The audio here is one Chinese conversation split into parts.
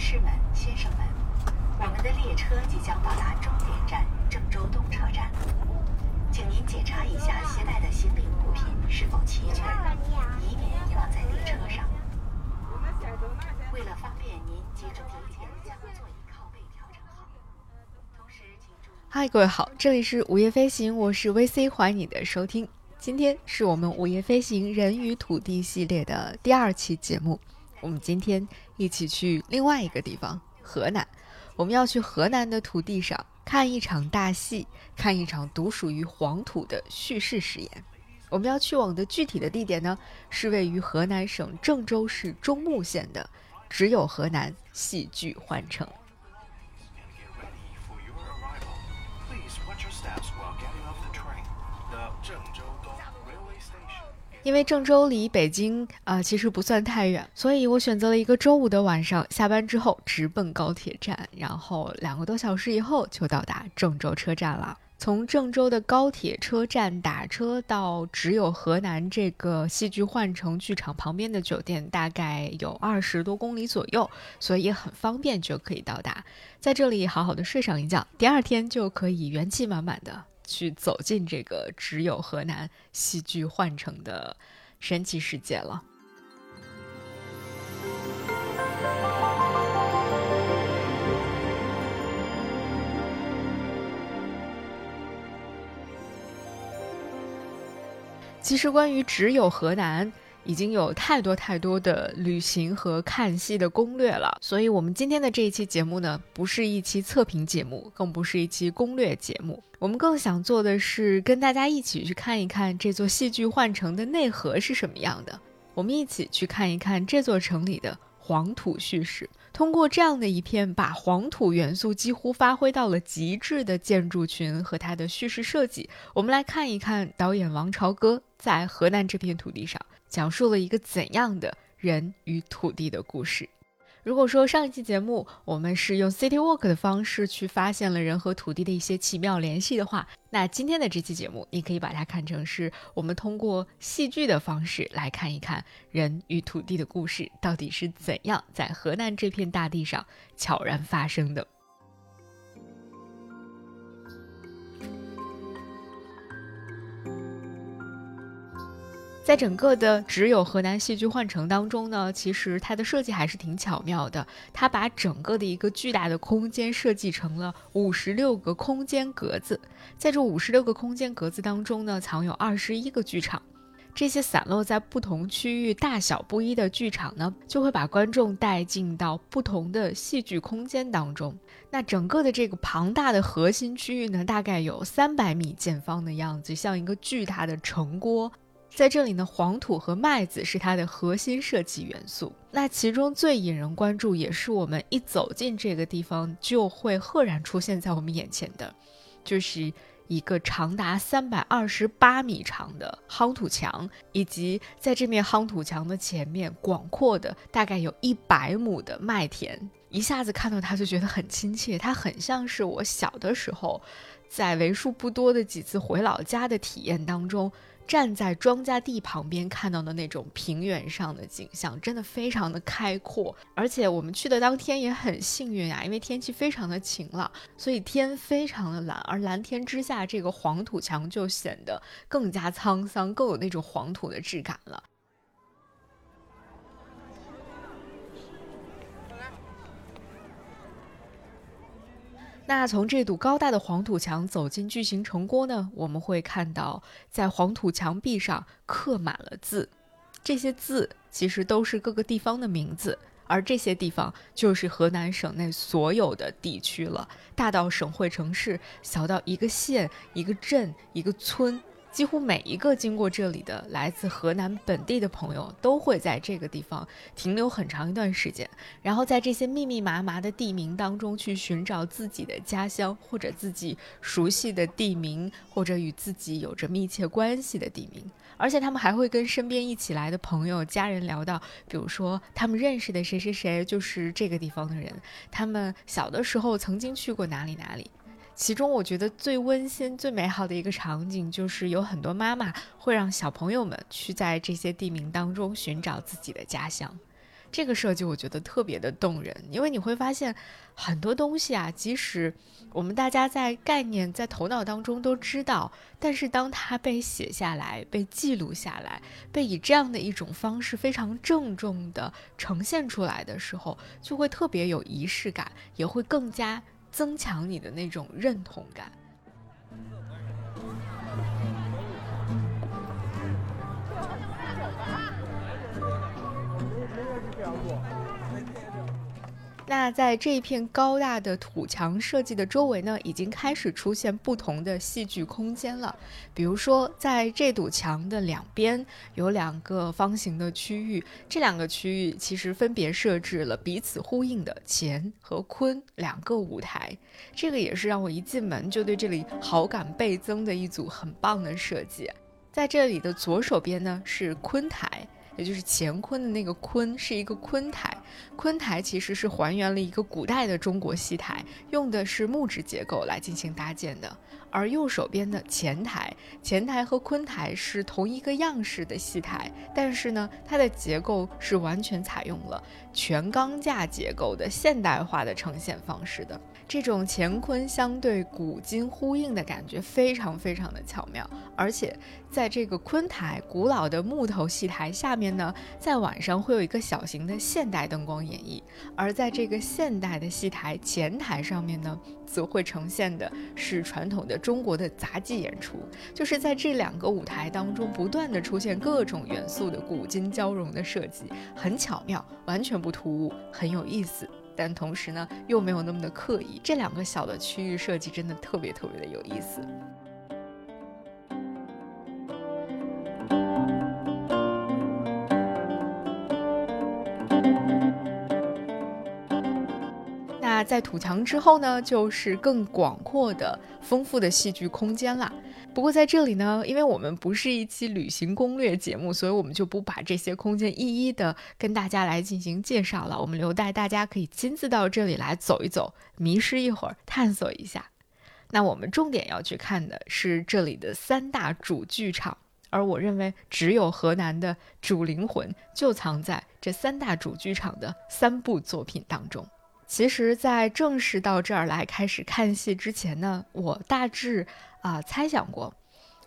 女士们、先生们，我们的列车即将到达终点站郑州东车站，请您检查一下携带的行李物品是否齐全，以免遗忘在列车上。为了方便您及时提前将座椅靠背调整好，同时请注意。嗨，各位好，这里是午夜飞行，我是 VC，欢迎你的收听。今天是我们午夜飞行人与土地系列的第二期节目，我们今天一起去另外一个地方——河南。我们要去河南的土地上看一场大戏，看一场独属于黄土的叙事实验。我们要去往的具体的地点呢，是位于河南省郑州市中牟县的只有河南戏剧幻城。因为郑州离北京啊、其实不算太远，所以我选择了一个周五的晚上，下班之后直奔高铁站，然后两个多小时以后就到达郑州车站了。从郑州的高铁车站打车到只有河南这个戏剧幻城剧场旁边的酒店，大概有二十多公里左右，所以很方便就可以到达。在这里好好的睡上一觉，第二天就可以元气满满的去走进这个只有河南戏剧幻城的神奇世界了。其实关于只有河南，已经有太多太多的旅行和看戏的攻略了，所以我们今天的这一期节目呢，不是一期测评节目，更不是一期攻略节目，我们更想做的是跟大家一起去看一看这座戏剧幻城的内核是什么样的，我们一起去看一看这座城里的黄土叙事。通过这样的一片把黄土元素几乎发挥到了极致的建筑群和它的叙事设计，我们来看一看导演王朝歌在河南这片土地上讲述了一个怎样的人与土地的故事。如果说上一期节目我们是用 City Walk 的方式去发现了人和土地的一些奇妙联系的话，那今天的这期节目，你可以把它看成是我们通过戏剧的方式来看一看人与土地的故事到底是怎样在河南这片大地上悄然发生的。在整个的只有河南戏剧幻城当中呢，其实它的设计还是挺巧妙的。它把整个的一个巨大的空间设计成了五十六个空间格子，在这五十六个空间格子当中呢，藏有二十一个剧场。这些散落在不同区域、大小不一的剧场呢，就会把观众带进到不同的戏剧空间当中。那整个的这个庞大的核心区域呢，大概有三百米见方的样子，像一个巨大的城锅。在这里呢，黄土和麦子是它的核心设计元素。那其中最引人关注，也是我们一走进这个地方就会赫然出现在我们眼前的，就是一个长达三百二十八米长的夯土墙，以及在这面夯土墙的前面广阔的大概有一百亩的麦田。一下子看到它就觉得很亲切，它很像是我小的时候，在为数不多的几次回老家的体验当中。站在庄稼地旁边看到的那种平原上的景象，真的非常的开阔。而且我们去的当天也很幸运啊，因为天气非常的晴朗，所以天非常的蓝。而蓝天之下，这个黄土墙就显得更加沧桑，更有那种黄土的质感了。那从这堵高大的黄土墙走进巨型城郭呢，我们会看到在黄土墙壁上刻满了字，这些字其实都是各个地方的名字，而这些地方就是河南省内所有的地区了，大到省会城市，小到一个县、一个镇、一个村。几乎每一个经过这里的来自河南本地的朋友，都会在这个地方停留很长一段时间，然后在这些密密麻麻的地名当中去寻找自己的家乡，或者自己熟悉的地名，或者与自己有着密切关系的地名。而且他们还会跟身边一起来的朋友、家人聊到，比如说他们认识的谁谁谁就是这个地方的人，他们小的时候曾经去过哪里哪里。其中我觉得最温馨、最美好的一个场景，就是有很多妈妈会让小朋友们去在这些地名当中寻找自己的家乡。这个设计我觉得特别的动人，因为你会发现很多东西啊，即使我们大家在概念在头脑当中都知道，但是当它被写下来、被记录下来、被以这样的一种方式非常郑重的呈现出来的时候，就会特别有仪式感，也会更加增强你的那种认同感。那在这一片高大的土墙设计的周围呢，已经开始出现不同的戏剧空间了。比如说，在这堵墙的两边有两个方形的区域，这两个区域其实分别设置了彼此呼应的乾和坤两个舞台。这个也是让我一进门就对这里好感倍增的一组很棒的设计。在这里的左手边呢是坤台。也就是乾坤的那个坤是一个坤台，昆台其实是还原了一个古代的中国戏台，用的是木质结构来进行搭建的。而右手边的前台，前台和昆台是同一个样式的戏台，但是呢，它的结构是完全采用了全钢架结构的现代化的呈现方式的。这种乾坤相对、古今呼应的感觉非常非常的巧妙，而且在这个坤台古老的木头戏台下面呢，在晚上会有一个小型的现代灯光演绎，而在这个现代的戏台前台上面呢。则会呈现的是传统的中国的杂技演出，就是在这两个舞台当中不断的出现各种元素的古今交融的设计，很巧妙，完全不突兀，很有意思。但同时呢，又没有那么的刻意。这两个小的区域设计真的特别特别的有意思。那在土墙之后呢，就是更广阔的、丰富的戏剧空间啦。不过在这里呢，因为我们不是一期旅行攻略节目，所以我们就不把这些空间一一的跟大家来进行介绍了。我们留待大家可以亲自到这里来走一走，迷失一会儿，探索一下。那我们重点要去看的是这里的三大主剧场，而我认为只有河南的主灵魂就藏在这三大主剧场的三部作品当中。其实，在正式到这儿来开始看戏之前呢，我大致啊猜想过，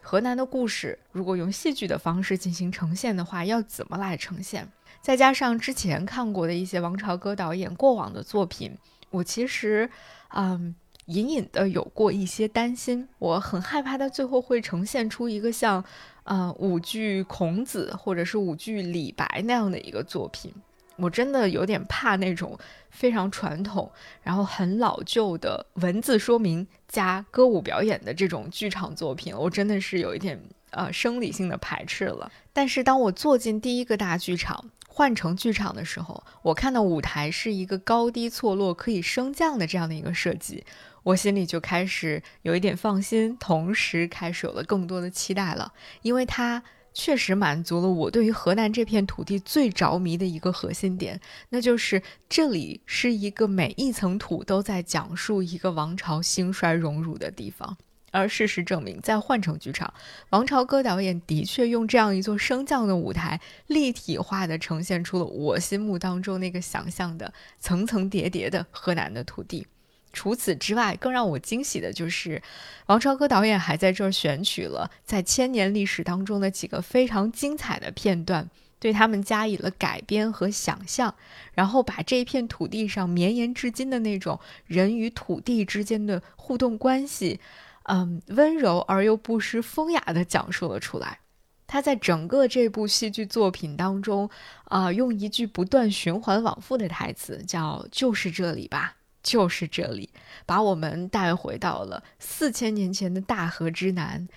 河南的故事如果用戏剧的方式进行呈现的话，要怎么来呈现？再加上之前看过的一些王朝歌导演过往的作品，我其实嗯隐隐的有过一些担心，我很害怕他最后会呈现出一个像呃舞剧孔子或者是舞剧李白那样的一个作品。我真的有点怕那种非常传统，然后很老旧的文字说明加歌舞表演的这种剧场作品，我真的是有一点呃生理性的排斥了。但是当我坐进第一个大剧场换成剧场的时候，我看到舞台是一个高低错落、可以升降的这样的一个设计，我心里就开始有一点放心，同时开始有了更多的期待了，因为它。确实满足了我对于河南这片土地最着迷的一个核心点，那就是这里是一个每一层土都在讲述一个王朝兴衰荣辱的地方。而事实证明，在换成剧场，王朝歌导演的确用这样一座升降的舞台，立体化的呈现出了我心目当中那个想象的层层叠叠的河南的土地。除此之外，更让我惊喜的就是，王朝歌导演还在这儿选取了在千年历史当中的几个非常精彩的片段，对他们加以了改编和想象，然后把这片土地上绵延至今的那种人与土地之间的互动关系，嗯，温柔而又不失风雅的讲述了出来。他在整个这部戏剧作品当中，啊，用一句不断循环往复的台词，叫“就是这里吧”。就是这里，把我们带回到了四千年前的大河之南，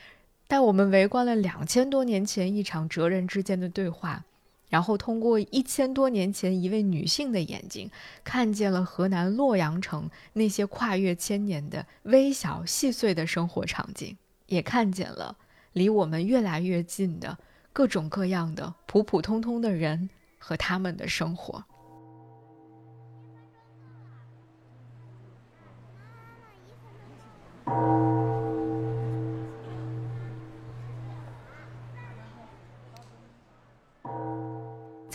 带我们围观了两千多年前一场哲人之间的对话，然后通过一千多年前一位女性的眼睛，看见了河南洛阳城那些跨越千年的微小细碎的生活场景，也看见了离我们越来越近的各种各样的普普通通的人和他们的生活。Thank you.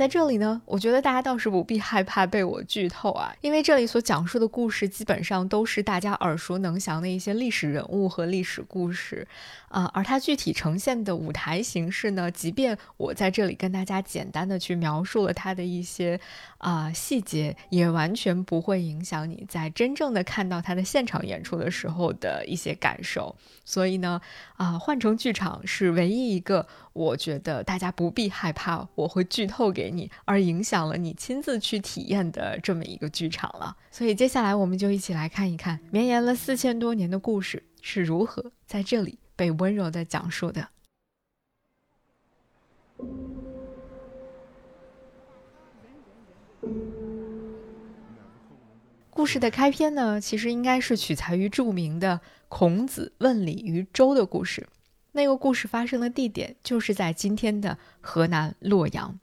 在这里呢，我觉得大家倒是不必害怕被我剧透啊，因为这里所讲述的故事基本上都是大家耳熟能详的一些历史人物和历史故事，啊，而它具体呈现的舞台形式呢，即便我在这里跟大家简单的去描述了它的一些啊细节，也完全不会影响你在真正的看到它的现场演出的时候的一些感受。所以呢，啊，换成剧场是唯一一个我觉得大家不必害怕我会剧透给。你而影响了你亲自去体验的这么一个剧场了，所以接下来我们就一起来看一看绵延了四千多年的故事是如何在这里被温柔的讲述的。故事的开篇呢，其实应该是取材于著名的孔子问礼于周的故事，那个故事发生的地点就是在今天的河南洛阳。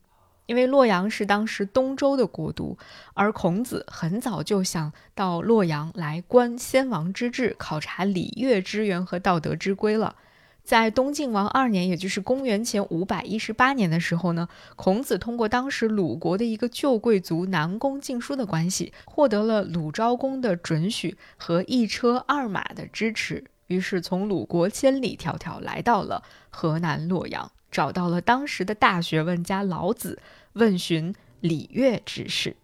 因为洛阳是当时东周的国都，而孔子很早就想到洛阳来观先王之治，考察礼乐之源和道德之规了。在东晋王二年，也就是公元前五百一十八年的时候呢，孔子通过当时鲁国的一个旧贵族南宫敬叔的关系，获得了鲁昭公的准许和一车二马的支持，于是从鲁国千里迢迢来到了河南洛阳，找到了当时的大学问家老子。问询礼乐之事，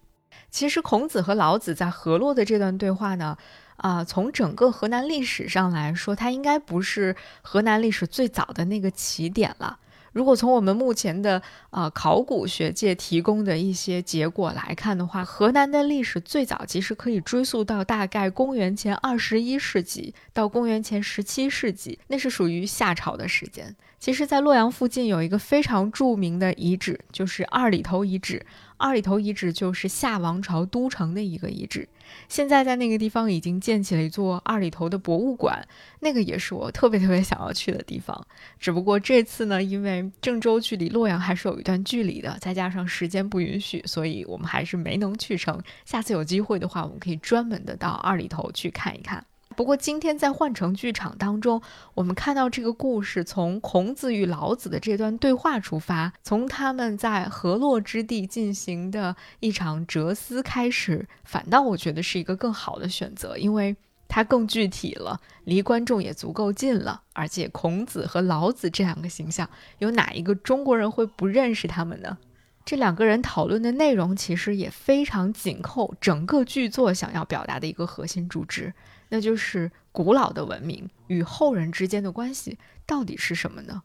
其实孔子和老子在河洛的这段对话呢，啊，从整个河南历史上来说，它应该不是河南历史最早的那个起点了。如果从我们目前的啊考古学界提供的一些结果来看的话，河南的历史最早其实可以追溯到大概公元前二十一世纪到公元前十七世纪，那是属于夏朝的时间。其实，在洛阳附近有一个非常著名的遗址，就是二里头遗址。二里头遗址就是夏王朝都城的一个遗址，现在在那个地方已经建起了一座二里头的博物馆，那个也是我特别特别想要去的地方。只不过这次呢，因为郑州距离洛阳还是有一段距离的，再加上时间不允许，所以我们还是没能去成。下次有机会的话，我们可以专门的到二里头去看一看。不过今天在换乘剧场当中，我们看到这个故事从孔子与老子的这段对话出发，从他们在河洛之地进行的一场哲思开始，反倒我觉得是一个更好的选择，因为它更具体了，离观众也足够近了，而且孔子和老子这两个形象，有哪一个中国人会不认识他们呢？这两个人讨论的内容其实也非常紧扣整个剧作想要表达的一个核心主旨。那就是古老的文明与后人之间的关系到底是什么呢？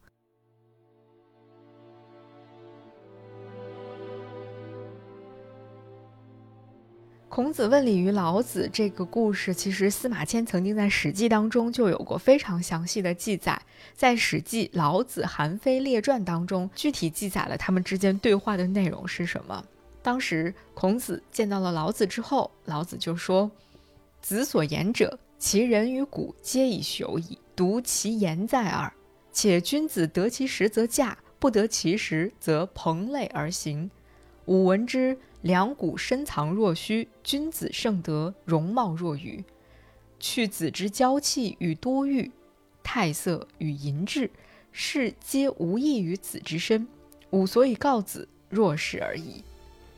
孔子问礼于老子这个故事，其实司马迁曾经在《史记》当中就有过非常详细的记载。在《史记·老子韩非列传》当中，具体记载了他们之间对话的内容是什么。当时孔子见到了老子之后，老子就说。子所言者，其人与古皆已朽矣，独其言在耳。且君子得其时则驾，不得其时则蓬类而行。吾闻之，两古深藏若虚，君子盛德，容貌若愚。去子之娇气与多欲，态色与淫志，是皆无益于子之身。吾所以告子，若是而已。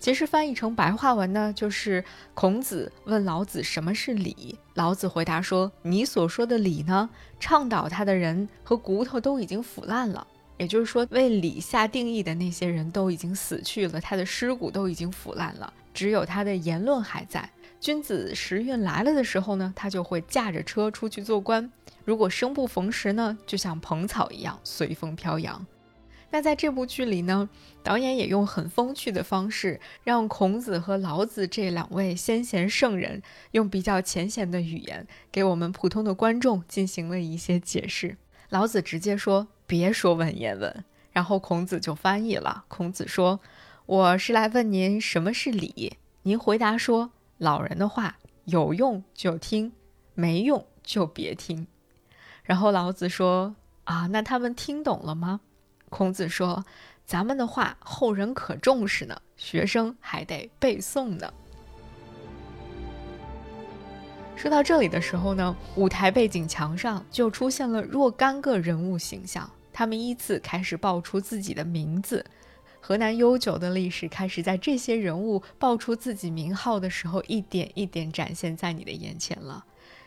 其实翻译成白话文呢，就是孔子问老子什么是礼，老子回答说：“你所说的礼呢，倡导他的人和骨头都已经腐烂了，也就是说，为礼下定义的那些人都已经死去了，他的尸骨都已经腐烂了，只有他的言论还在。君子时运来了的时候呢，他就会驾着车出去做官；如果生不逢时呢，就像蓬草一样随风飘扬。”那在这部剧里呢，导演也用很风趣的方式，让孔子和老子这两位先贤圣人用比较浅显的语言，给我们普通的观众进行了一些解释。老子直接说：“别说文言文。”然后孔子就翻译了。孔子说：“我是来问您什么是礼。”您回答说：“老人的话有用就听，没用就别听。”然后老子说：“啊，那他们听懂了吗？”孔子说：“咱们的话后人可重视呢，学生还得背诵呢。”说到这里的时候呢，舞台背景墙上就出现了若干个人物形象，他们依次开始报出自己的名字。河南悠久的历史开始在这些人物报出自己名号的时候，一点一点展现在你的眼前了。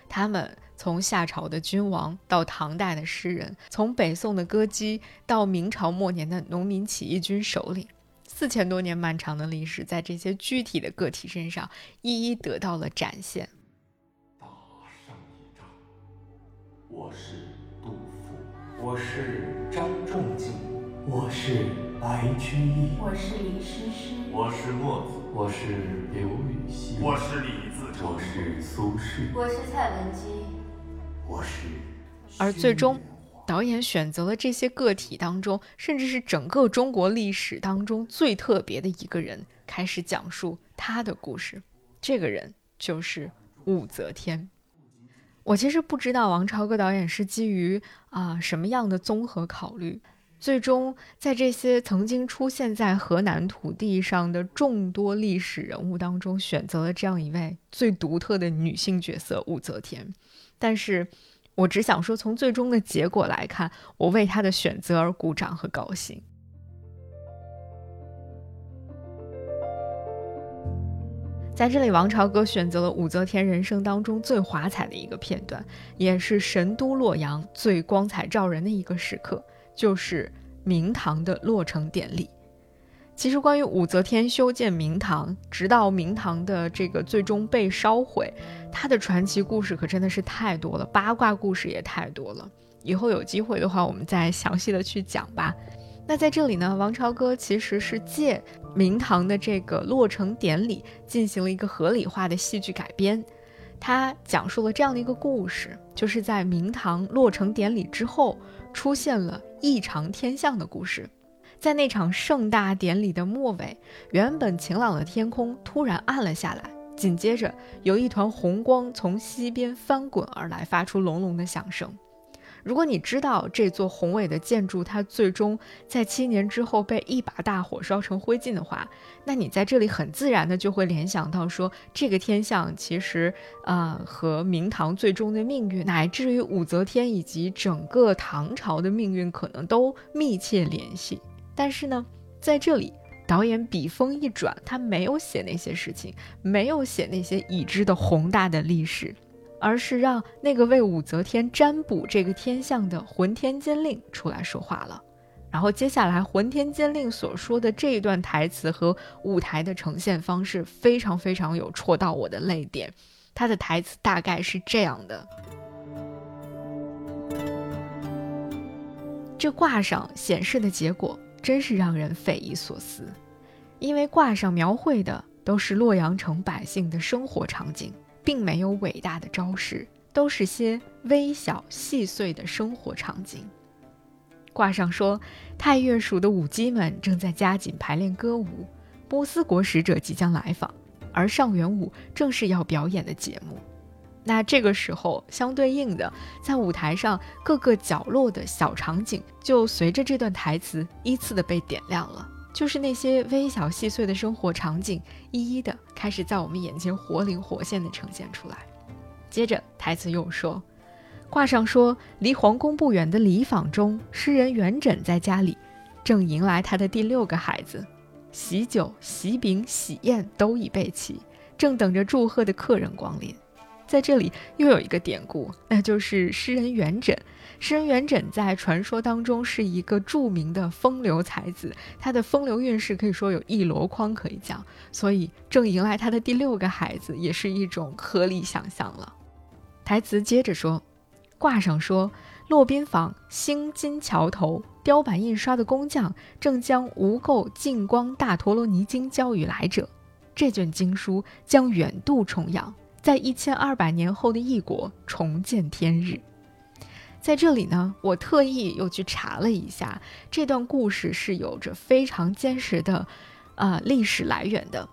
他们从夏朝的君王到唐代的诗人，从北宋的歌姬到明朝末年的农民起义军首领，四千多年漫长的历史，在这些具体的个体身上一一得到了展现。打上一仗，我是杜甫，我是张仲景，我是白居易，我是李师师，我是墨子，我是刘禹锡，我是李自成。我是苏轼，我是蔡文姬，而最终，导演选择了这些个体当中，甚至是整个中国历史当中最特别的一个人，开始讲述他的故事。这个人就是武则天。我其实不知道王朝歌导演是基于啊、什么样的综合考虑，最终在这些曾经出现在河南土地上的众多历史人物当中，选择了这样一位最独特的女性角色武则天。但是，我只想说，从最终的结果来看，我为他的选择而鼓掌和高兴。在这里，王朝歌选择了武则天人生当中最华彩的一个片段，也是神都洛阳最光彩照人的一个时刻，就是明堂的落成典礼。其实，关于武则天修建明堂，直到明堂的这个最终被烧毁，它的传奇故事可真的是太多了，八卦故事也太多了。以后有机会的话，我们再详细的去讲吧。那在这里呢，王朝歌其实是借明堂的这个落成典礼进行了一个合理化的戏剧改编。他讲述了这样的一个故事，就是在明堂落成典礼之后，出现了异常天象的故事。在那场盛大典礼的末尾，原本晴朗的天空突然暗了下来，紧接着有一团红光从西边翻滚而来，发出隆隆的响声。如果你知道这座宏伟的建筑，它最终在七年之后被一把大火烧成灰烬的话，那你在这里很自然的就会联想到说，这个天象其实啊、和明堂最终的命运，乃至于武则天以及整个唐朝的命运，可能都密切联系。但是呢，在这里，导演笔锋一转，他没有写那些事情，没有写那些已知的宏大的历史，而是让那个为武则天占卜这个天象的浑天监令出来说话了。然后接下来，浑天监令所说的这一段台词和舞台的呈现方式非常非常有戳到我的泪点。他的台词大概是这样的：这卦上显示的结果真是让人匪夷所思，因为卦上描绘的都是洛阳城百姓的生活场景，并没有伟大的招式，都是些微小细碎的生活场景。卦上说，太岳署的舞姬们正在加紧排练歌舞，波斯国使者即将来访，而上元舞正是要表演的节目。那这个时候，相对应的，在舞台上各个角落的小场景，就随着这段台词依次的被点亮了。就是那些微小细碎的生活场景，一一的开始在我们眼前活灵活现的呈现出来。接着台词又说，卦上说，离皇宫不远的里坊中，诗人元稹在家里，正迎来他的第六个孩子，喜酒、喜饼、喜宴都已备齐，正等着祝贺的客人光临。在这里又有一个典故，那就是诗人元稹。诗人元稹在传说当中是一个著名的风流才子，他的风流韵事可以说有一箩筐可以讲，所以正迎来他的第六个孩子，也是一种合理想象了。台词接着说，卦上说，洛宾坊兴金桥头雕版印刷的工匠正将无垢净光大陀罗尼经交予来者，这卷经书将远渡重洋。在一千二百年后的异国重见天日，在这里呢，我特意又去查了一下，这段故事是有着非常坚实的，呃历史来源的。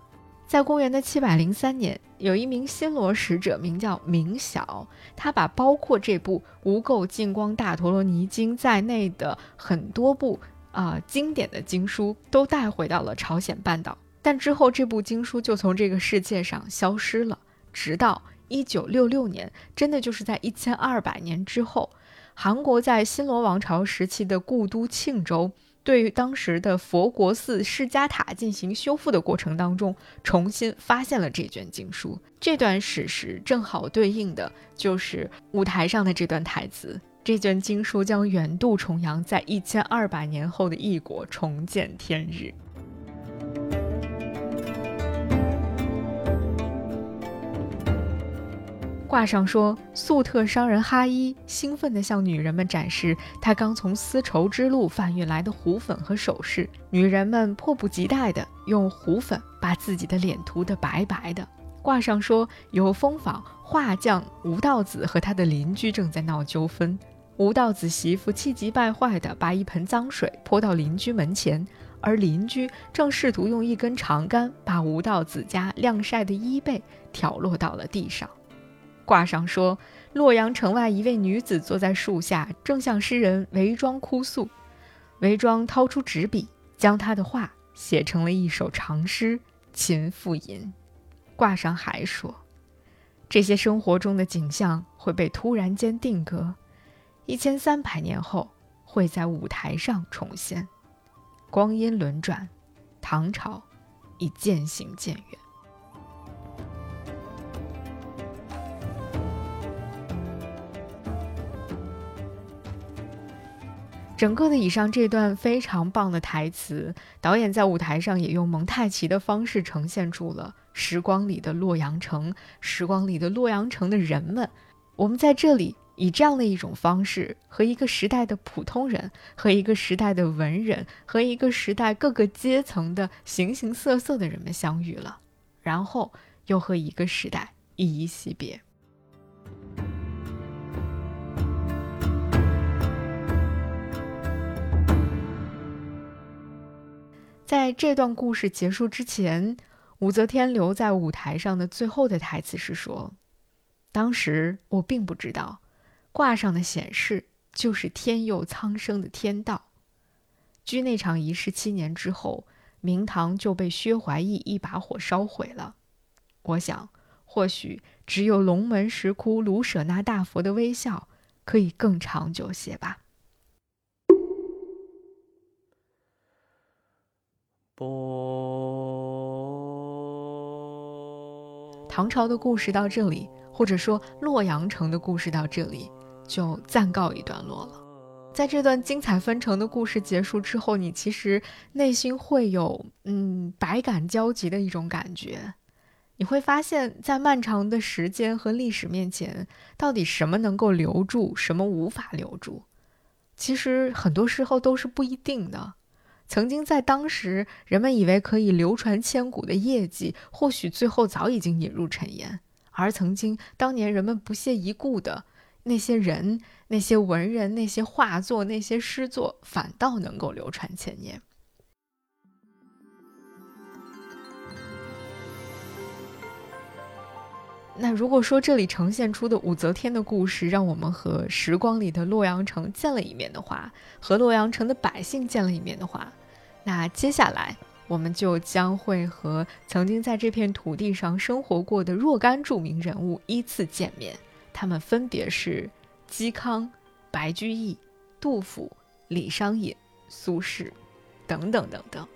在公元的七百零三年，有一名新罗使者名叫明晓，他把包括这部《无垢净光大陀罗尼经》在内的很多部啊、经典的经书都带回到了朝鲜半岛，但之后这部经书就从这个世界上消失了。直到一九六六年，真的就是在一千二百年之后，韩国在新罗王朝时期的故都庆州对于当时的佛国寺释迦塔进行修复的过程当中，重新发现了这卷经书。这段史实正好对应的就是舞台上的这段台词：这卷经书将远渡重洋，在一千二百年后的异国重见天日。挂上说，粟特商人哈伊兴奋地向女人们展示他刚从丝绸之路贩运来的胡粉和首饰。女人们迫不及待地用胡粉把自己的脸涂得白白的。挂上说，有风坊画匠吴道子和他的邻居正在闹纠纷。吴道子媳妇气急败坏地把一盆脏水泼到邻居门前，而邻居正试图用一根长杆把吴道子家晾晒的衣被挑落到了地上。挂上说，洛阳城外一位女子坐在树下，正向诗人韦庄哭诉。韦庄掏出纸笔，将她的话写成了一首长诗《秦妇吟》。挂上还说，这些生活中的景象会被突然间定格，一千三百年后会在舞台上重现。光阴轮转，唐朝已渐行渐远。整个的以上这段非常棒的台词，导演在舞台上也用蒙太奇的方式呈现出了时光里的洛阳城，时光里的洛阳城的人们。我们在这里以这样的一种方式，和一个时代的普通人，和一个时代的文人，和一个时代各个阶层的形形色色的人们相遇了，然后又和一个时代依依惜别。在这段故事结束之前，武则天留在舞台上的最后的台词是说：“当时我并不知道，卦上的显示就是天佑苍生的天道。据那场仪式七年之后，明堂就被薛怀义一把火烧毁了。我想，或许只有龙门石窟卢舍那大佛的微笑，可以更长久些吧。”唐朝的故事到这里，或者说洛阳城的故事到这里，就暂告一段落了。在这段精彩纷呈的故事结束之后，你其实内心会有嗯百感交集的一种感觉。你会发现在漫长的时间和历史面前，到底什么能够留住，什么无法留住？其实很多时候都是不一定的。曾经在当时，人们以为可以流传千古的业绩，或许最后早已经引入尘烟；而曾经当年人们不屑一顾的那些人、那些文人、那些画作、那些诗作，反倒能够流传千年。那如果说这里呈现出的武则天的故事，让我们和时光里的洛阳城见了一面的话，和洛阳城的百姓见了一面的话，那接下来，我们就将会和曾经在这片土地上生活过的若干著名人物依次见面。他们分别是嵇康、白居易、杜甫、李商隐、苏轼，等等等等。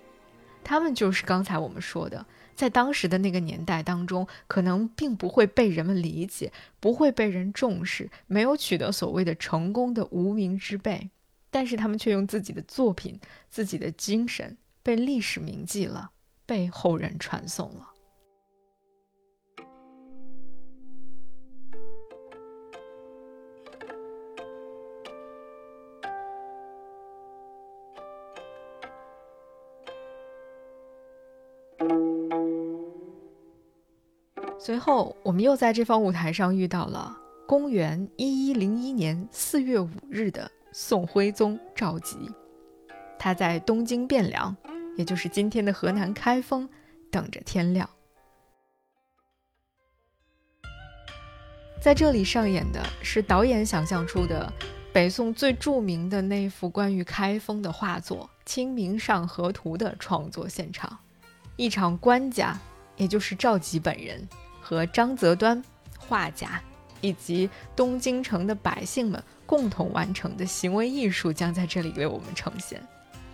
他们就是刚才我们说的，在当时的那个年代当中，可能并不会被人们理解，不会被人重视，没有取得所谓的成功的无名之辈。但是他们却用自己的作品、自己的精神被历史铭记了，被后人传颂了。随后，我们又在这方舞台上遇到了公元一一零一年四月五日的。宋徽宗赵佶，他在东京汴梁，也就是今天的河南开封，等着天亮。在这里上演的是导演想象出的北宋最著名的那幅关于开封的画作《清明上河图》的创作现场。一场官家，也就是赵佶本人和张择端画家，以及东京城的百姓们。共同完成的行为艺术将在这里为我们呈现。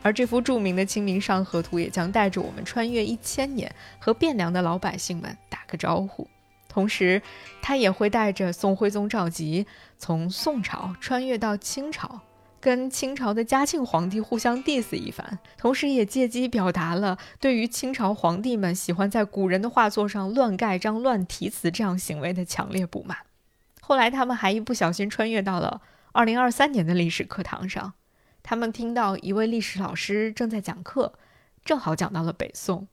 而这幅著名的《清明上河图》也将带着我们穿越一千年，和汴梁的老百姓们打个招呼。同时，他也会带着宋徽宗赵佶从宋朝穿越到清朝，跟清朝的嘉庆皇帝互相 diss 一番，同时也借机表达了对于清朝皇帝们喜欢在古人的画作上乱盖章、乱题词这样行为的强烈不满。后来，他们还一不小心穿越到了2023年的历史课堂上。他们听到一位历史老师正在讲课，正好讲到了北宋。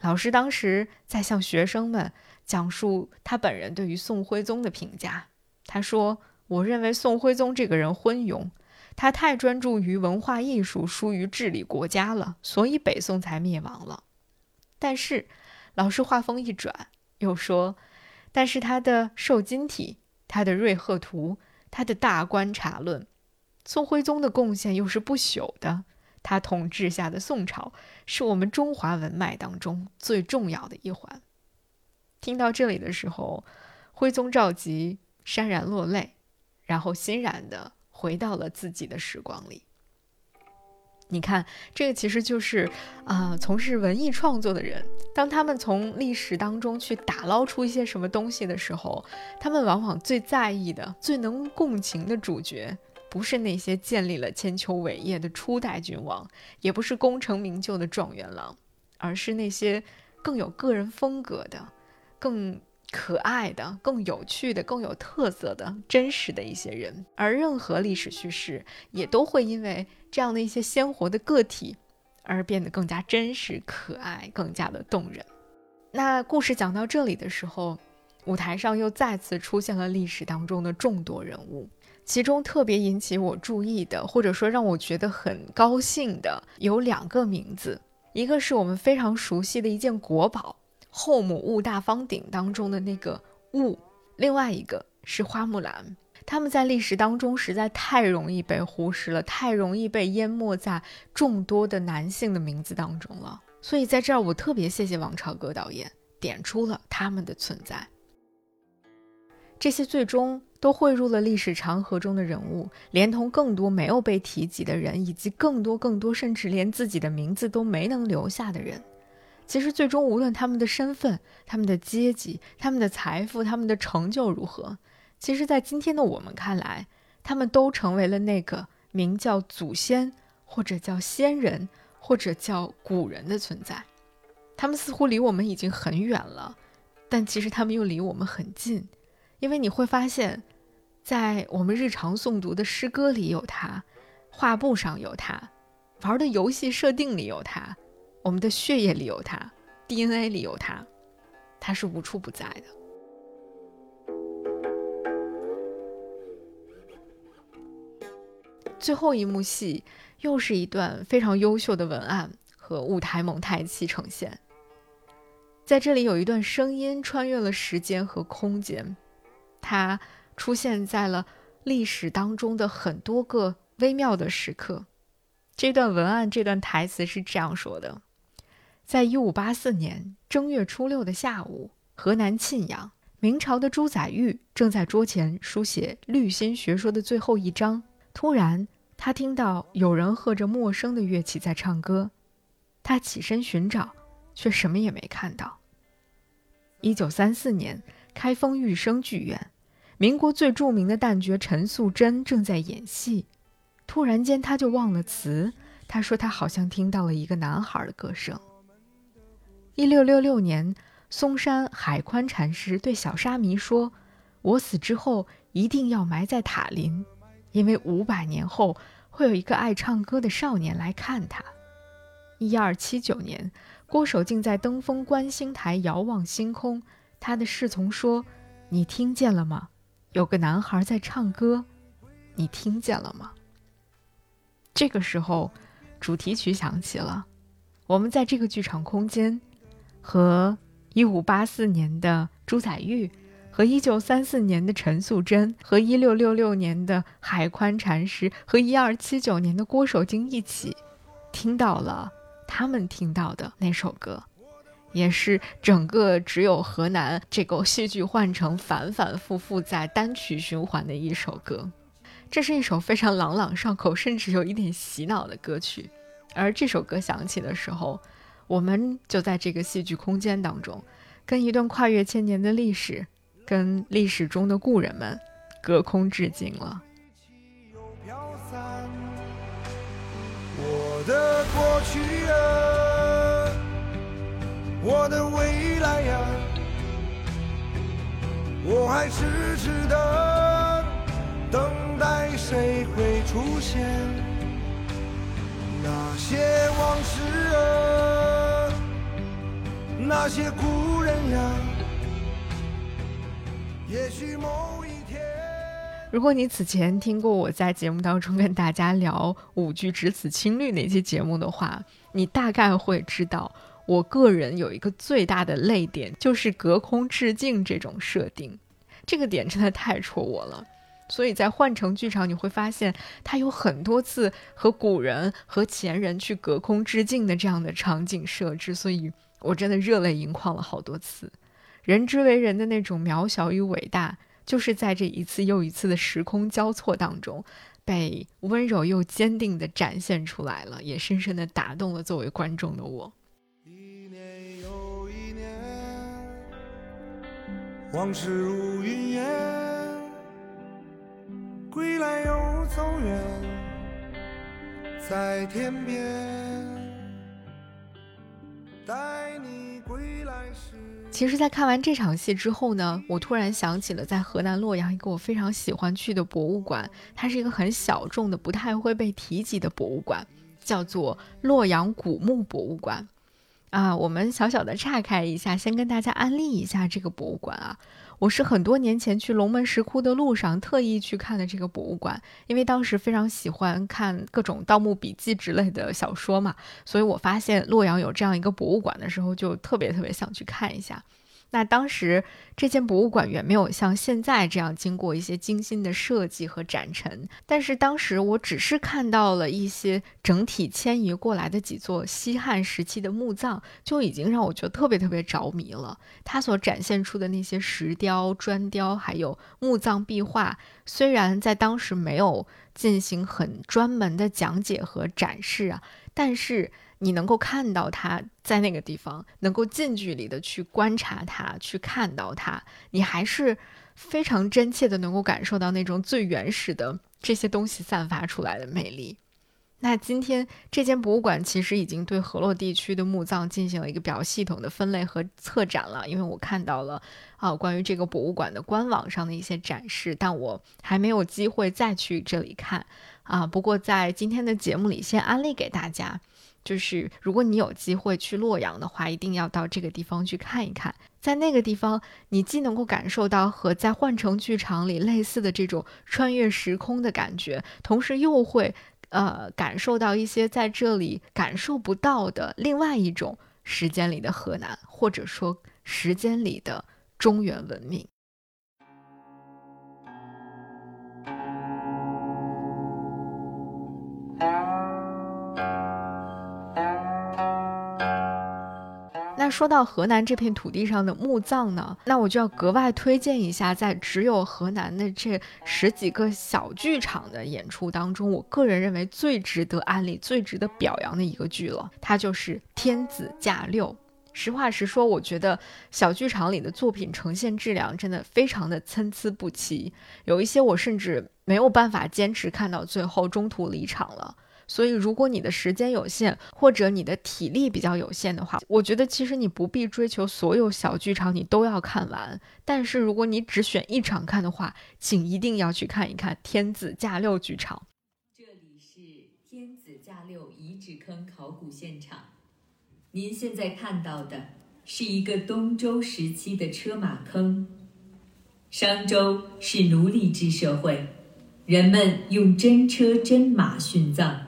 老师当时在向学生们讲述他本人对于宋徽宗的评价。他说：“我认为宋徽宗这个人昏庸，他太专注于文化艺术，疏于治理国家了，所以北宋才灭亡了。”但是，老师话锋一转，又说：“但是他的《瘦金体》、他的《瑞鹤图》、他的大观察论。”宋徽宗的贡献又是不朽的，他统治下的宋朝是我们中华文脉当中最重要的一环。听到这里的时候，徽宗赵佶潸然落泪，然后欣然的回到了自己的时光里。你看，这个其实就是啊，从事文艺创作的人，当他们从历史当中去打捞出一些什么东西的时候，他们往往最在意的、最能共情的主角。不是那些建立了千秋伟业的初代君王，也不是功成名就的状元郎，而是那些更有个人风格的、更可爱的、更有趣的、更有特色的真实的一些人。而任何历史叙事也都会因为这样的一些鲜活的个体而变得更加真实、可爱、更加的动人。那故事讲到这里的时候，舞台上又再次出现了历史当中的众多人物。其中特别引起我注意的，或者说让我觉得很高兴的，有两个名字，一个是我们非常熟悉的一件国宝《后母雾大方鼎》当中的那个雾，另外一个是花木兰。他们在历史当中实在太容易被忽视了，太容易被淹没在众多的男性的名字当中了。所以在这儿，我特别谢谢王朝歌导演点出了他们的存在。这些最终。都汇入了历史长河中的人物，连同更多没有被提及的人，以及更多更多甚至连自己的名字都没能留下的人。其实，最终无论他们的身份、他们的阶级、他们的财富、他们的成就如何，其实，在今天的我们看来，他们都成为了那个名叫祖先，或者叫先人，或者叫古人的存在。他们似乎离我们已经很远了，但其实他们又离我们很近，因为你会发现。在我们日常诵读的诗歌里有他，画布上有他，玩的游戏设定里有他，我们的血液里有它，DNA 里有它，它是无处不在的。最后一幕戏又是一段非常优秀的文案和舞台蒙太奇呈现，在这里有一段声音穿越了时间和空间，它。出现在了历史当中的很多个微妙的时刻。这段文案，这段台词是这样说的：在一五八四年正月初六的下午，河南沁阳，明朝的朱载堉正在桌前书写《律心学说》的最后一章。突然，他听到有人和着陌生的乐器在唱歌。他起身寻找，却什么也没看到。一九三四年，开封玉生剧院。民国最著名的旦角陈素贞正在演戏，突然间他就忘了词。他说他好像听到了一个男孩的歌声。一六六六年，嵩山海宽禅师对小沙弥说：“我死之后一定要埋在塔林，因为五百年后会有一个爱唱歌的少年来看他。”一二七九年，郭守敬在登封观星台遥望星空，他的侍从说：“你听见了吗？”有个男孩在唱歌，你听见了吗？这个时候，主题曲响起了。我们在这个剧场空间，和一五八四年的朱载堉，和一九三四年的陈素贞，和一六六六年的海宽禅师，和一二七九年的郭守敬一起，听到了他们听到的那首歌。也是整个只有河南这个戏剧换成反反复复在单曲循环的一首歌，这是一首非常朗朗上口，甚至有一点洗脑的歌曲。而这首歌响起的时候，我们就在这个戏剧空间当中，跟一段跨越千年的历史，跟历史中的故人们隔空致敬了。我的过去啊，我的未来呀，我还痴痴的等待谁会出现。那些往事啊，那些故人呀，也许某一天。如果你此前听过我在节目当中跟大家聊五句只此青绿那期节目的话，你大概会知道，我个人有一个最大的泪点，就是隔空致敬这种设定，这个点真的太戳我了。所以在换乘剧场，你会发现它有很多次和古人和前人去隔空致敬的这样的场景设置，所以我真的热泪盈眶了好多次。人之为人的那种渺小与伟大。就是在这一次又一次的时空交错当中，被温柔又坚定地展现出来了，也深深地打动了作为观众的我。一年又一年，往事如云烟，归来又走远，在天边，其实，在看完这场戏之后呢，我突然想起了在河南洛阳一个我非常喜欢去的博物馆，它是一个很小众的、不太会被提及的博物馆，叫做洛阳古墓博物馆。啊，我们小小的岔开一下，先跟大家安利一下这个博物馆啊。我是很多年前去龙门石窟的路上特意去看的这个博物馆，因为当时非常喜欢看各种《盗墓笔记》之类的小说嘛，所以我发现洛阳有这样一个博物馆的时候，就特别特别想去看一下。那当时这间博物馆远没有像现在这样经过一些精心的设计和展陈，但是当时我只是看到了一些整体迁移过来的几座西汉时期的墓葬，就已经让我觉得特别特别着迷了。它所展现出的那些石雕、砖雕，还有墓葬壁画，虽然在当时没有进行很专门的讲解和展示啊，但是。你能够看到它在那个地方，能够近距离的去观察它，去看到它，你还是非常真切的能够感受到那种最原始的这些东西散发出来的魅力。那今天这间博物馆其实已经对河洛地区的墓葬进行了一个比较系统的分类和策展了，因为我看到了啊关于这个博物馆的官网上的一些展示，但我还没有机会再去这里看啊。不过在今天的节目里，先安利给大家。就是如果你有机会去洛阳的话，一定要到这个地方去看一看。在那个地方，你既能够感受到和在换乘剧场里类似的这种穿越时空的感觉，同时又会呃感受到一些在这里感受不到的另外一种时间里的河南，或者说时间里的中原文明。说到河南这片土地上的墓葬呢，那我就要格外推荐一下，在只有河南的这十几个小剧场的演出当中，我个人认为最值得安利、最值得表扬的一个剧了，它就是《天子驾六》。实话实说，我觉得小剧场里的作品呈现质量真的非常的参差不齐，有一些我甚至没有办法坚持看到最后，中途离场了。所以，如果你的时间有限，或者你的体力比较有限的话，我觉得其实你不必追求所有小剧场你都要看完。但是，如果你只选一场看的话，请一定要去看一看天子驾六剧场。这里是天子驾六遗址坑考古现场，您现在看到的是一个东周时期的车马坑。商周是奴隶制社会，人们用真车真马殉葬。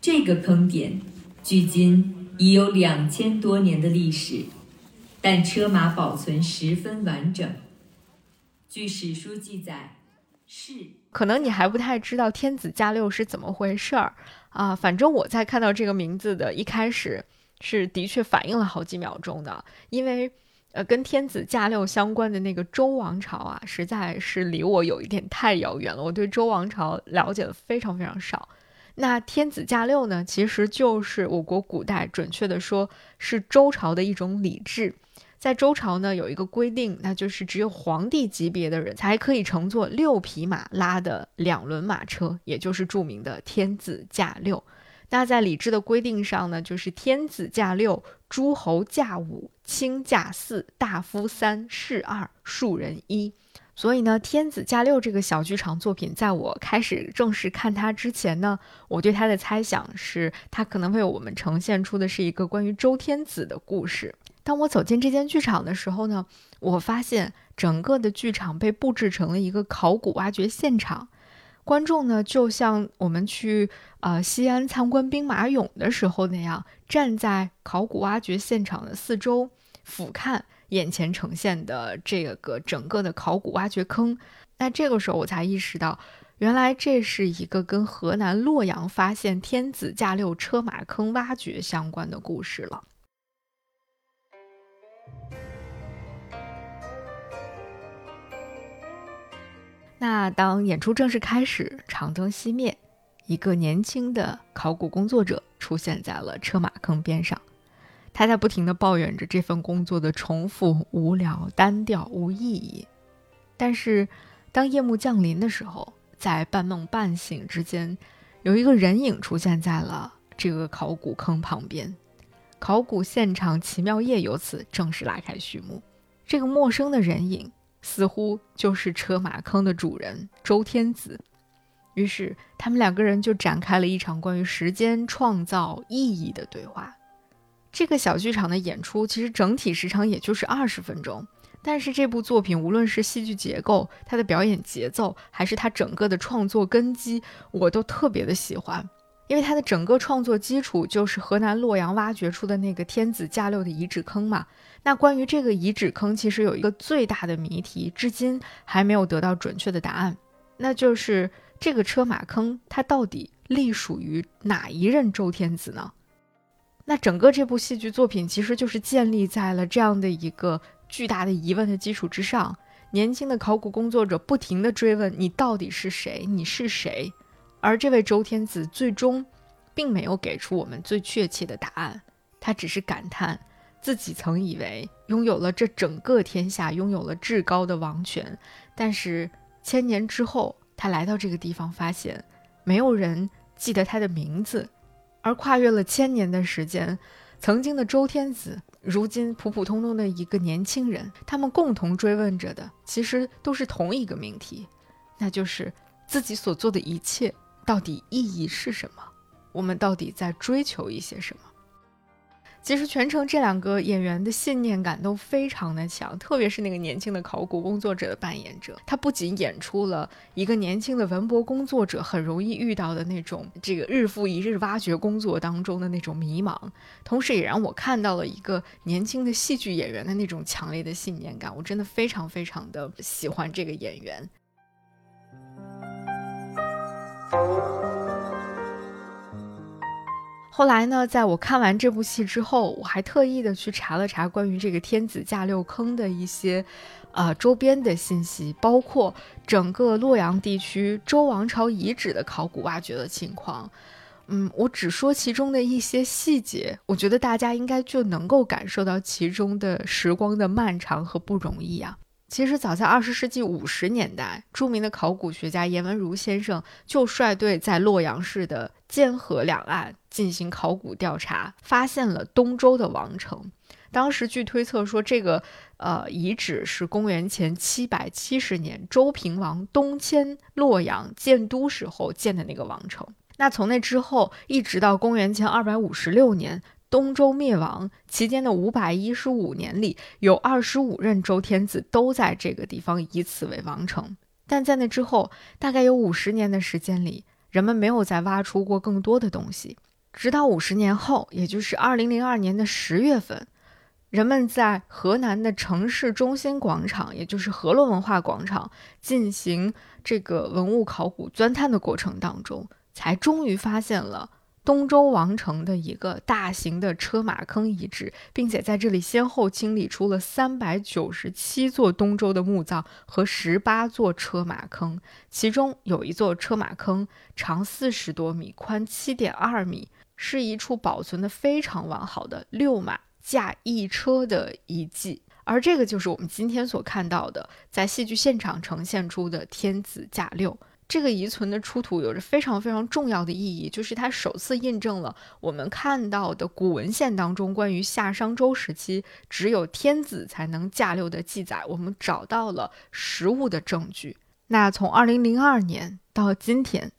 这个坑点距今已有两千多年的历史，但车马保存十分完整。据史书记载，是可能你还不太知道天子驾六是怎么回事儿啊。反正我在看到这个名字的一开始，是的确反应了好几秒钟的，因为呃，跟天子驾六相关的那个周王朝啊，实在是离我有一点太遥远了。我对周王朝了解的非常非常少。那天子驾六呢，其实就是我国古代，准确的说是周朝的一种礼制。在周朝呢，有一个规定，那就是只有皇帝级别的人才可以乘坐六匹马拉的两轮马车，也就是著名的天子驾六。那在礼制的规定上呢，就是天子驾六，诸侯驾五，卿驾四，大夫三，士二，庶人一。所以呢，天子驾六这个小剧场作品，在我开始正式看它之前呢，我对它的猜想是，它可能为我们呈现出的是一个关于周天子的故事。当我走进这间剧场的时候呢，我发现整个的剧场被布置成了一个考古挖掘现场，观众呢就像我们去呃西安参观兵马俑的时候那样，站在考古挖掘现场的四周，俯瞰眼前呈现的这个整个的考古挖掘坑。那这个时候我才意识到，原来这是一个跟河南洛阳发现天子驾六车马坑挖掘相关的故事了。那当演出正式开始，长灯熄灭，一个年轻的考古工作者出现在了车马坑边上。他在不停地抱怨着这份工作的重复、无聊、单调、无意义。但是，当夜幕降临的时候，在半梦半醒之间，有一个人影出现在了这个考古坑旁边。考古现场奇妙夜由此正式拉开序幕。这个陌生的人影。似乎就是车马坑的主人周天子，于是他们两个人就展开了一场关于时间创造意义的对话。这个小剧场的演出其实整体时长也就是二十分钟，但是这部作品无论是戏剧结构、它的表演节奏，还是它整个的创作根基，我都特别的喜欢。因为它的整个创作基础就是河南洛阳挖掘出的那个天子驾六的遗址坑嘛。那关于这个遗址坑，其实有一个最大的谜题，至今还没有得到准确的答案，那就是这个车马坑它到底隶属于哪一任周天子呢？那整个这部戏剧作品其实就是建立在了这样的一个巨大的疑问的基础之上。年轻的考古工作者不停地追问：“你到底是谁？你是谁？”而这位周天子最终，并没有给出我们最确切的答案，他只是感叹自己曾以为拥有了这整个天下，拥有了至高的王权，但是千年之后，他来到这个地方，发现没有人记得他的名字，而跨越了千年的时间，曾经的周天子，如今普普通通的一个年轻人，他们共同追问着的，其实都是同一个命题，那就是自己所做的一切。到底意义是什么？我们到底在追求一些什么？其实全程这两个演员的信念感都非常的强，特别是那个年轻的考古工作者的扮演者，他不仅演出了一个年轻的文博工作者很容易遇到的那种这个日复一日挖掘工作当中的那种迷茫，同时也让我看到了一个年轻的戏剧演员的那种强烈的信念感。我真的非常非常的喜欢这个演员。后来呢，在我看完这部戏之后，我还特意的去查了查关于这个天子驾六坑的一些，呃，周边的信息，包括整个洛阳地区周王朝遗址的考古挖掘的情况。嗯，我只说其中的一些细节，我觉得大家应该就能够感受到其中的时光的漫长和不容易啊。其实早在二十世纪五十年代，著名的考古学家严文如先生就率队在洛阳市的涧河两岸进行考古调查，发现了东周的王城。当时据推测说，这个呃遗址是公元前七百七十年周平王东迁洛阳建都时候建的那个王城。那从那之后，一直到公元前二百五十六年。东周灭亡期间的五百一十五年里，有二十五任周天子都在这个地方以此为王城。但在那之后，大概有五十年的时间里，人们没有再挖出过更多的东西。直到五十年后，也就是二零零二年的十月份，人们在河南的城市中心广场，也就是河洛文化广场进行这个文物考古钻探的过程当中，才终于发现了。东周王城的一个大型的车马坑遗址，并且在这里先后清理出了三百九十七座东周的墓葬和十八座车马坑，其中有一座车马坑长四十多米，宽七点二米，是一处保存的非常完好的六马驾一车的遗迹。而这个就是我们今天所看到的，在戏剧现场呈现出的天子驾六。这个遗存的出土有着非常非常重要的意义，就是它首次印证了我们看到的古文献当中关于夏商周时期只有天子才能驾六的记载。我们找到了实物的证据。那从二零零二年到今天，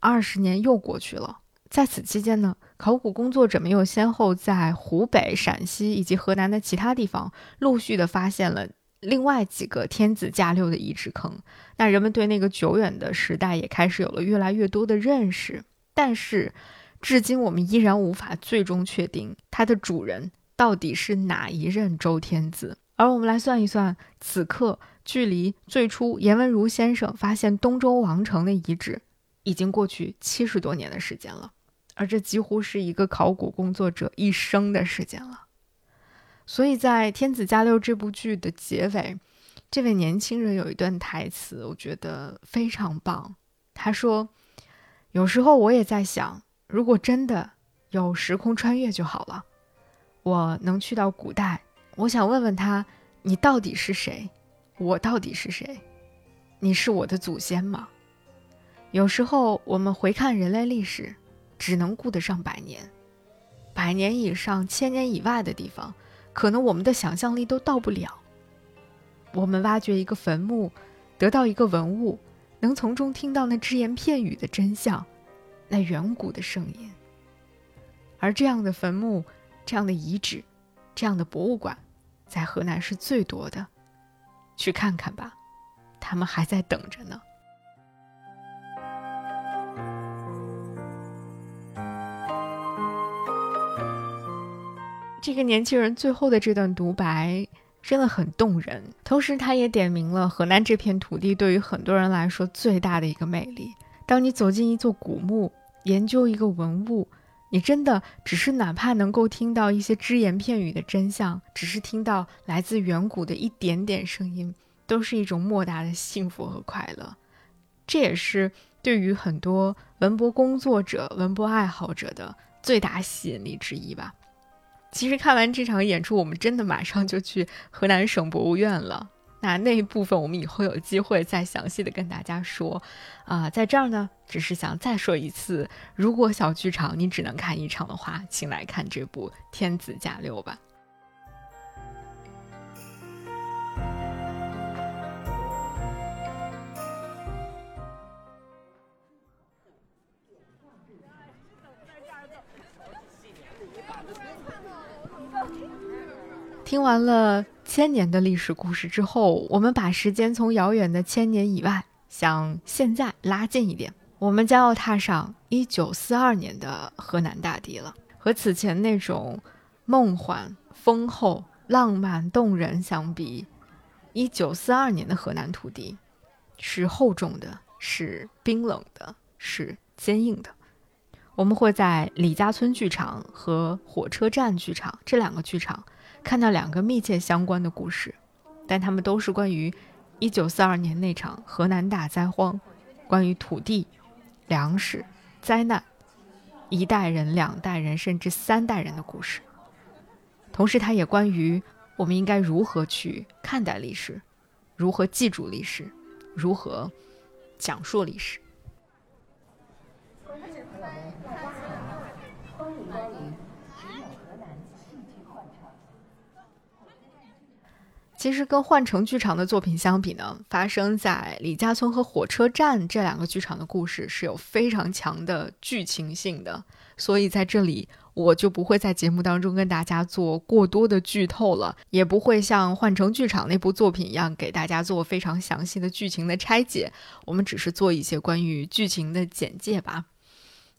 二十年又过去了，在此期间呢？考古工作者们又先后在湖北、陕西以及河南的其他地方陆续的发现了另外几个天子驾六的遗址坑。那人们对那个久远的时代也开始有了越来越多的认识。但是，至今我们依然无法最终确定它的主人到底是哪一任周天子。而我们来算一算，此刻距离最初颜文如先生发现东周王城的遗址，已经过去七十多年的时间了。而这几乎是一个考古工作者一生的时间了。所以在《天子驾六》这部剧的结尾，这位年轻人有一段台词，我觉得非常棒。他说：“有时候我也在想，如果真的有时空穿越就好了，我能去到古代，我想问问他：你到底是谁？我到底是谁？你是我的祖先吗？有时候我们回看人类历史。”只能顾得上百年，百年以上、千年以外的地方，可能我们的想象力都到不了。我们挖掘一个坟墓，得到一个文物，能从中听到那只言片语的真相，那远古的声音。而这样的坟墓、这样的遗址、这样的博物馆，在河南是最多的。去看看吧，他们还在等着呢。这个年轻人最后的这段独白真的很动人，同时他也点明了河南这片土地对于很多人来说最大的一个魅力。当你走进一座古墓，研究一个文物，你真的只是哪怕能够听到一些只言片语的真相，只是听到来自远古的一点点声音，都是一种莫大的幸福和快乐。这也是对于很多文博工作者、文博爱好者的最大吸引力之一吧。其实看完这场演出，我们真的马上就去河南省博物院了。那那一部分我们以后有机会再详细的跟大家说。啊，在这儿呢，只是想再说一次，如果小剧场你只能看一场的话，请来看这部《天子驾六》吧。听完了千年的历史故事之后，我们把时间从遥远的千年以外向现在拉近一点，我们将要踏上一九四二年的河南大地了。和此前那种梦幻、丰厚、浪漫、动人相比，一九四二年的河南土地是厚重的，是冰冷的，是坚硬的。我们会在李家村剧场和火车站剧场这两个剧场。看到两个密切相关的故事，但他们都是关于1942年那场河南大灾荒，关于土地、粮食、灾难，一代人、两代人，甚至三代人的故事。同时，它也关于我们应该如何去看待历史，如何记住历史，如何讲述历史。其实跟换乘剧场的作品相比呢，发生在李家村和火车站这两个剧场的故事是有非常强的剧情性的，所以在这里我就不会在节目当中跟大家做过多的剧透了，也不会像换乘剧场那部作品一样给大家做非常详细的剧情的拆解，我们只是做一些关于剧情的简介吧。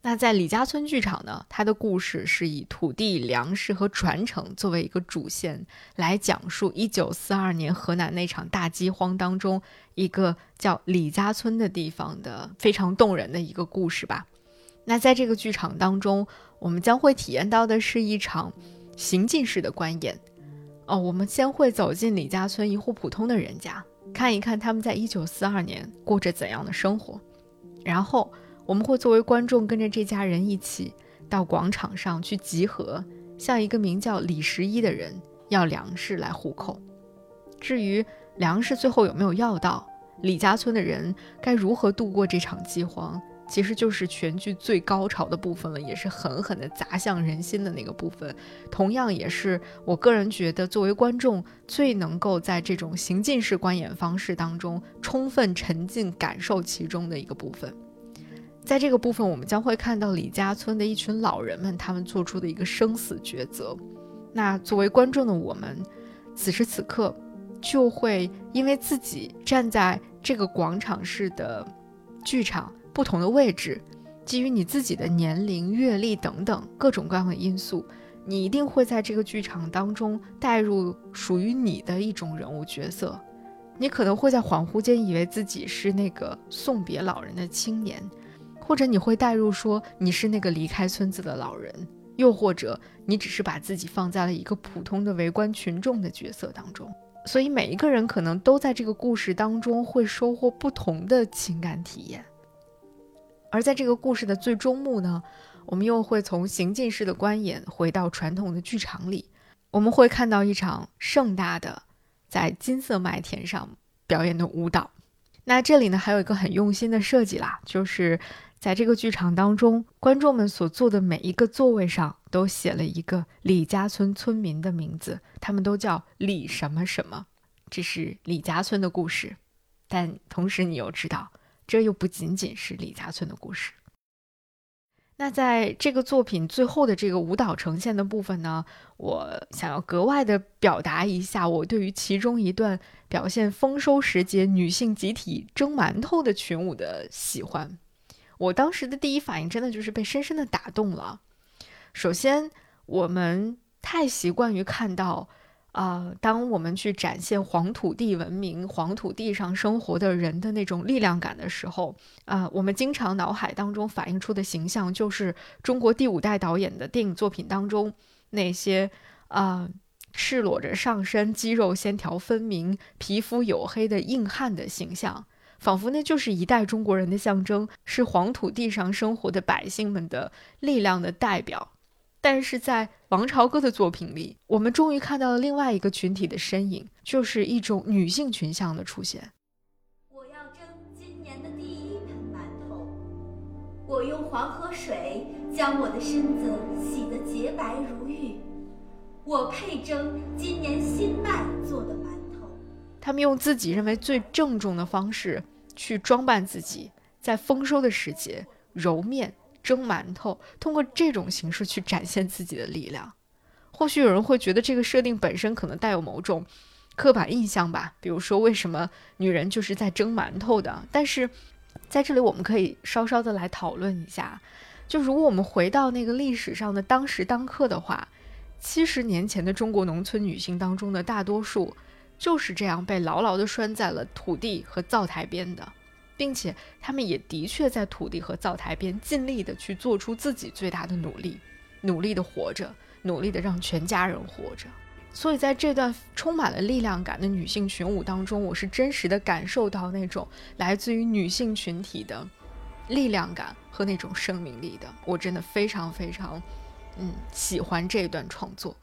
那在李家村剧场呢，它的故事是以土地、粮食和传承作为一个主线，来讲述1942年河南那场大饥荒当中一个叫李家村的地方的非常动人的一个故事吧。那在这个剧场当中，我们将会体验到的是一场行进式的观演。哦，我们先会走进李家村一户普通的人家，看一看他们在一九四二年过着怎样的生活，然后我们会作为观众跟着这家人一起到广场上去集合，向一个名叫李十一的人要粮食来糊口。至于粮食最后有没有要到，李家村的人该如何度过这场饥荒？其实就是全剧最高潮的部分了，也是狠狠地砸向人心的那个部分。同样，也是我个人觉得作为观众最能够在这种行进式观演方式当中充分沉浸感受其中的一个部分。在这个部分，我们将会看到李家村的一群老人们他们做出的一个生死抉择。那作为观众的我们，此时此刻就会因为自己站在这个广场式的剧场。不同的位置，基于你自己的年龄、阅历等等各种各样的因素，你一定会在这个剧场当中带入属于你的一种人物角色。你可能会在恍惚间以为自己是那个送别老人的青年，或者你会带入说你是那个离开村子的老人，又或者你只是把自己放在了一个普通的围观群众的角色当中。所以每一个人可能都在这个故事当中会收获不同的情感体验。而在这个故事的最终幕呢，我们又会从行进式的观演回到传统的剧场里，我们会看到一场盛大的在金色麦田上表演的舞蹈。那这里呢还有一个很用心的设计啦，就是在这个剧场当中，观众们所坐的每一个座位上都写了一个李家村村民的名字，他们都叫李什么什么，这是李家村的故事。但同时你又知道。这又不仅仅是李家村的故事。那在这个作品最后的这个舞蹈呈现的部分呢，我想要格外的表达一下我对于其中一段表现丰收时节女性集体蒸馒头的群舞的喜欢。我当时的第一反应真的就是被深深的打动了。首先，我们太习惯于看到。啊，当我们去展现黄土地文明、黄土地上生活的人的那种力量感的时候，啊，我们经常脑海当中反映出的形象就是中国第五代导演的电影作品当中那些啊赤裸着上身、肌肉线条分明、皮肤黝黑的硬汉的形象，仿佛那就是一代中国人的象征，是黄土地上生活的百姓们的力量的代表。但是在王朝歌的作品里，我们终于看到了另外一个群体的身影，就是一种女性群像的出现。我要蒸今年的第一盆馒头，我用黄河水将我的身子洗得洁白如玉，我配蒸今年新麦做的。他们用自己认为最郑重的方式去装扮自己，在丰收的时节揉面。蒸馒头，通过这种形式去展现自己的力量。或许有人会觉得这个设定本身可能带有某种刻板印象吧，比如说为什么女人就是在蒸馒头的？但是在这里我们可以稍稍的来讨论一下，就如果我们回到那个历史上的当时当刻的话，七十年前的中国农村女性当中的大多数就是这样被牢牢地拴在了土地和灶台边的。并且他们也的确在土地和灶台边尽力的去做出自己最大的努力，努力的活着，努力的让全家人活着。所以在这段充满了力量感的女性群舞当中，我是真实的感受到那种来自于女性群体的力量感和那种生命力的。我真的非常非常，嗯，喜欢这一段创作。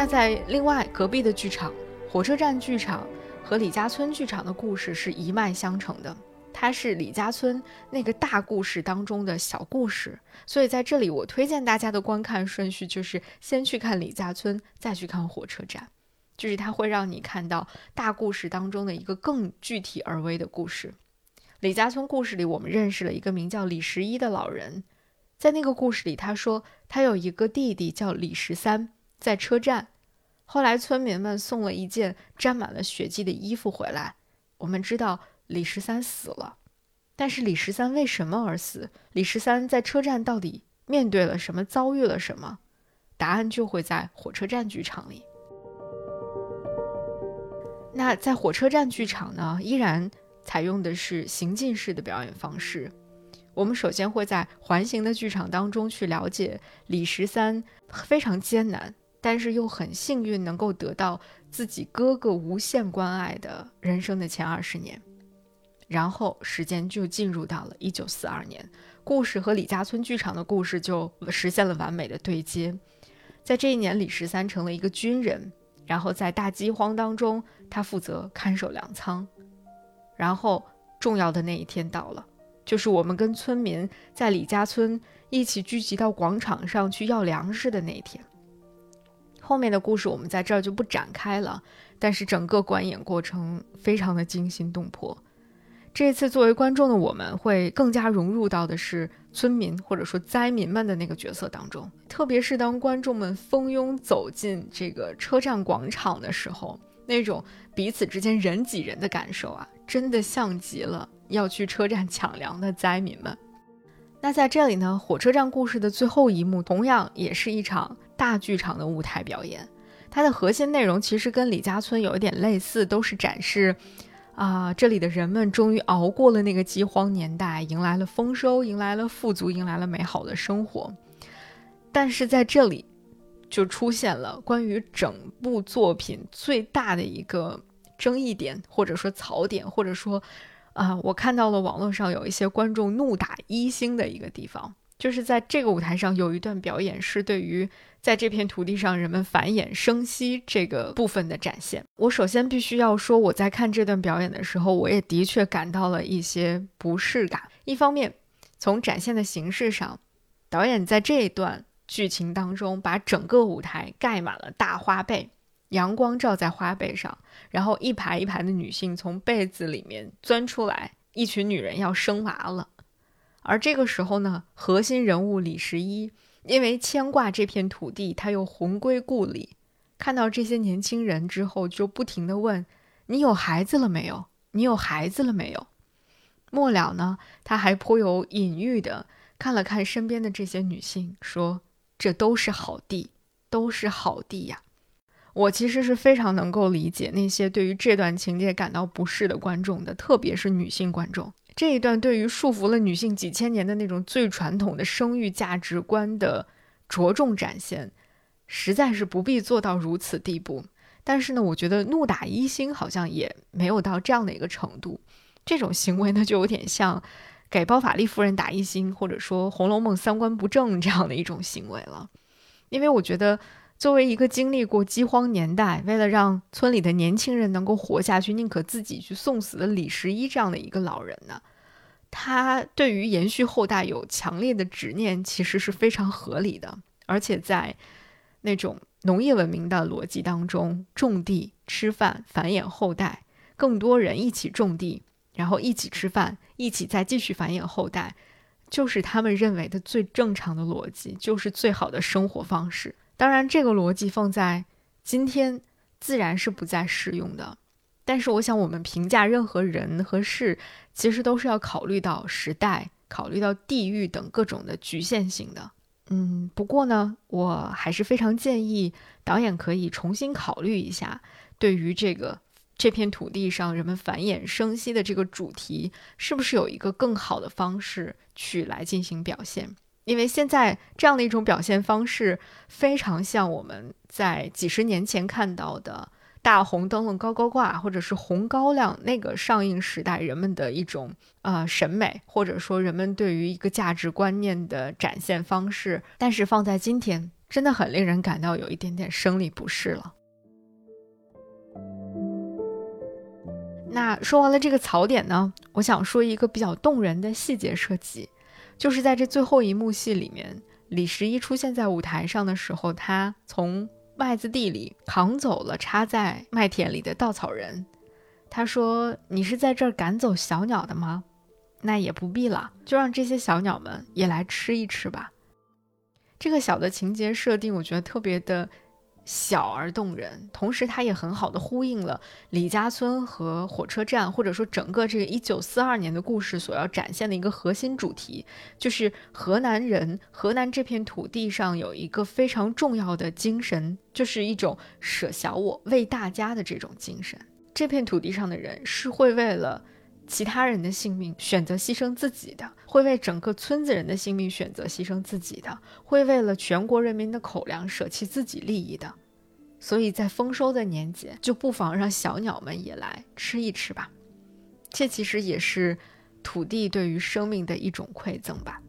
那在另外隔壁的剧场，火车站剧场和李家村剧场的故事是一脉相承的，它是李家村那个大故事当中的小故事。所以在这里，我推荐大家的观看顺序就是先去看李家村，再去看火车站，就是它会让你看到大故事当中的一个更具体而微的故事。李家村故事里，我们认识了一个名叫李十一的老人，在那个故事里，他说他有一个弟弟叫李十三。在车站，后来村民们送了一件沾满了血迹的衣服回来，我们知道李十三死了。但是李十三为什么而死？李十三在车站到底面对了什么？遭遇了什么？答案就会在火车站剧场里。那在火车站剧场呢，依然采用的是行进式的表演方式。我们首先会在环形的剧场当中去了解李十三非常艰难，但是又很幸运能够得到自己哥哥无限关爱的人生的前二十年。然后时间就进入到了一九四二年，故事和李家村剧场的故事就实现了完美的对接。在这一年，李十三成了一个军人，然后在大饥荒当中，他负责看守粮仓。然后重要的那一天到了，就是我们跟村民在李家村一起聚集到广场上去要粮食的那一天。后面的故事我们在这儿就不展开了，但是整个观演过程非常的惊心动魄。这次作为观众的我们，会更加融入到的是村民或者说灾民们的那个角色当中。特别是当观众们蜂拥走进这个车站广场的时候，那种彼此之间人挤人的感受啊，真的像极了要去车站抢粮的灾民们。那在这里呢，火车站故事的最后一幕，同样也是一场大剧场的舞台表演。它的核心内容其实跟李家村有一点类似，都是展示。啊，这里的人们终于熬过了那个饥荒年代，迎来了丰收，迎来了富足，迎来了美好的生活。但是在这里，就出现了关于整部作品最大的一个争议点，或者说槽点，或者说，啊，我看到了网络上有一些观众怒打一星的一个地方，就是在这个舞台上有一段表演是对于。在这片土地上，人们繁衍生息这个部分的展现，我首先必须要说，我在看这段表演的时候，我也的确感到了一些不适感。一方面，从展现的形式上，导演在这一段剧情当中，把整个舞台盖满了大花被，阳光照在花被上，然后一排一排的女性从被子里面钻出来，一群女人要生娃了。而这个时候呢，核心人物李十一。因为牵挂这片土地，他又魂归故里，看到这些年轻人之后，就不停地问：“你有孩子了没有？你有孩子了没有？”末了呢，他还颇有隐喻的看了看身边的这些女性，说：“这都是好地，都是好地呀。”我其实是非常能够理解那些对于这段情节感到不适的观众的，特别是女性观众。这一段对于束缚了女性几千年的那种最传统的生育价值观的着重展现，实在是不必做到如此地步。但是呢，我觉得怒打一星好像也没有到这样的一个程度。这种行为呢，就有点像给包法利夫人打一星，或者说《红楼梦》三观不正这样的一种行为了。因为我觉得。作为一个经历过饥荒年代，为了让村里的年轻人能够活下去，宁可自己去送死的李十一这样的一个老人呢，他对于延续后代有强烈的执念，其实是非常合理的。而且在那种农业文明的逻辑当中，种地、吃饭、繁衍后代，更多人一起种地，然后一起吃饭，一起再继续繁衍后代，就是他们认为的最正常的逻辑，就是最好的生活方式。当然，这个逻辑放在今天自然是不再适用的。但是，我想我们评价任何人和事，其实都是要考虑到时代、考虑到地域等各种的局限性的。嗯，不过呢，我还是非常建议导演可以重新考虑一下，对于这个这片土地上人们繁衍生息的这个主题，是不是有一个更好的方式去来进行表现。因为现在这样的一种表现方式，非常像我们在几十年前看到的大红灯笼高高挂，或者是红高粱那个上映时代人们的一种呃审美，或者说人们对于一个价值观念的展现方式。但是放在今天，真的很令人感到有一点点生理不适了。那说完了这个槽点呢，我想说一个比较动人的细节设计。就是在这最后一幕戏里面，李十一出现在舞台上的时候，他从麦子地里扛走了插在麦田里的稻草人。他说：“你是在这儿赶走小鸟的吗？那也不必了，就让这些小鸟们也来吃一吃吧。”这个小的情节设定，我觉得特别的小而动人，同时它也很好的呼应了李家村和火车站，或者说整个这个一九四二年的故事所要展现的一个核心主题，就是河南人，河南这片土地上有一个非常重要的精神，就是一种舍小我为大家的这种精神。这片土地上的人是会为了。其他人的性命选择牺牲自己的，会为整个村子人的性命选择牺牲自己的，会为了全国人民的口粮舍弃自己利益的。所以在丰收的年节，就不妨让小鸟们也来吃一吃吧。这其实也是土地对于生命的一种馈赠吧。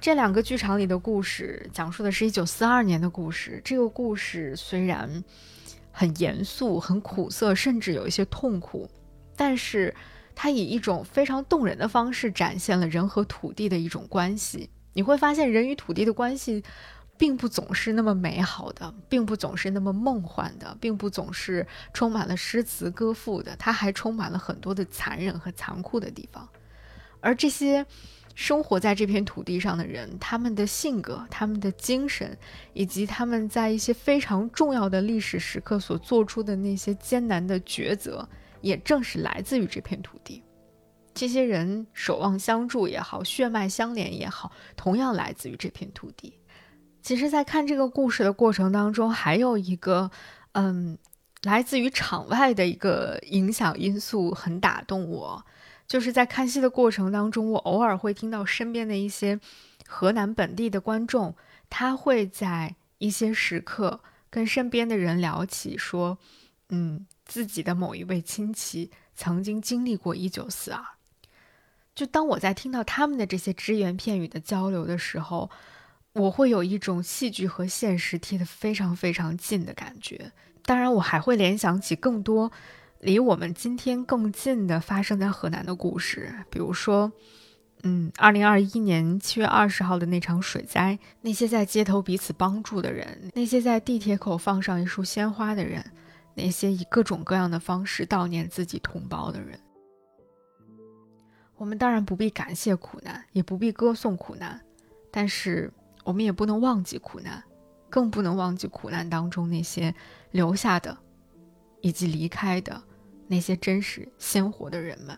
这两个剧场里的故事讲述的是一九四二年的故事。这个故事虽然很严肃、很苦涩，甚至有一些痛苦，但是它以一种非常动人的方式展现了人和土地的一种关系。你会发现，人与土地的关系并不总是那么美好的，并不总是那么梦幻的，并不总是充满了诗词歌赋的，它还充满了很多的残忍和残酷的地方。而这些。生活在这片土地上的人，他们的性格、他们的精神，以及他们在一些非常重要的历史时刻所做出的那些艰难的抉择，也正是来自于这片土地。这些人守望相助也好，血脉相连也好，同样来自于这片土地。其实，在看这个故事的过程当中，还有一个，嗯，来自于场外的一个影响因素，很打动我。就是在看戏的过程当中，我偶尔会听到身边的一些河南本地的观众，他会在一些时刻跟身边的人聊起，说，嗯，自己的某一位亲戚曾经经历过一九四二。就当我在听到他们的这些只言片语的交流的时候，我会有一种戏剧和现实贴得非常非常近的感觉。当然，我还会联想起更多。离我们今天更近的发生在河南的故事，比如说，嗯，二零二一年七月二十号的那场水灾，那些在街头彼此帮助的人，那些在地铁口放上一束鲜花的人，那些以各种各样的方式悼念自己同胞的人。我们当然不必感谢苦难，也不必歌颂苦难，但是我们也不能忘记苦难，更不能忘记苦难当中那些留下的，以及离开的。那些真实鲜活的人们。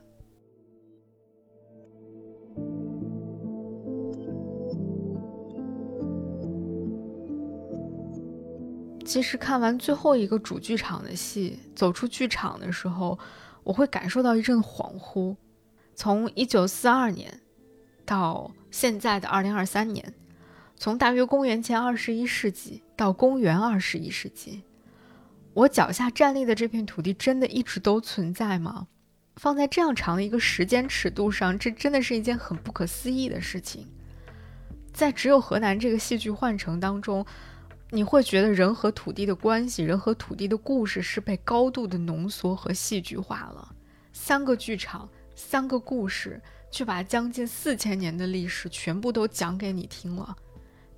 其实看完最后一个主剧场的戏，走出剧场的时候，我会感受到一阵恍惚。从一九四二年到现在的二零二三年，从大约公元前二十一世纪到公元二十一世纪。我脚下站立的这片土地真的一直都存在吗？放在这样长的一个时间尺度上，这真的是一件很不可思议的事情。在只有河南这个戏剧幻城当中，你会觉得人和土地的关系，人和土地的故事是被高度的浓缩和戏剧化了。三个剧场，三个故事，却把将近四千年的历史全部都讲给你听了。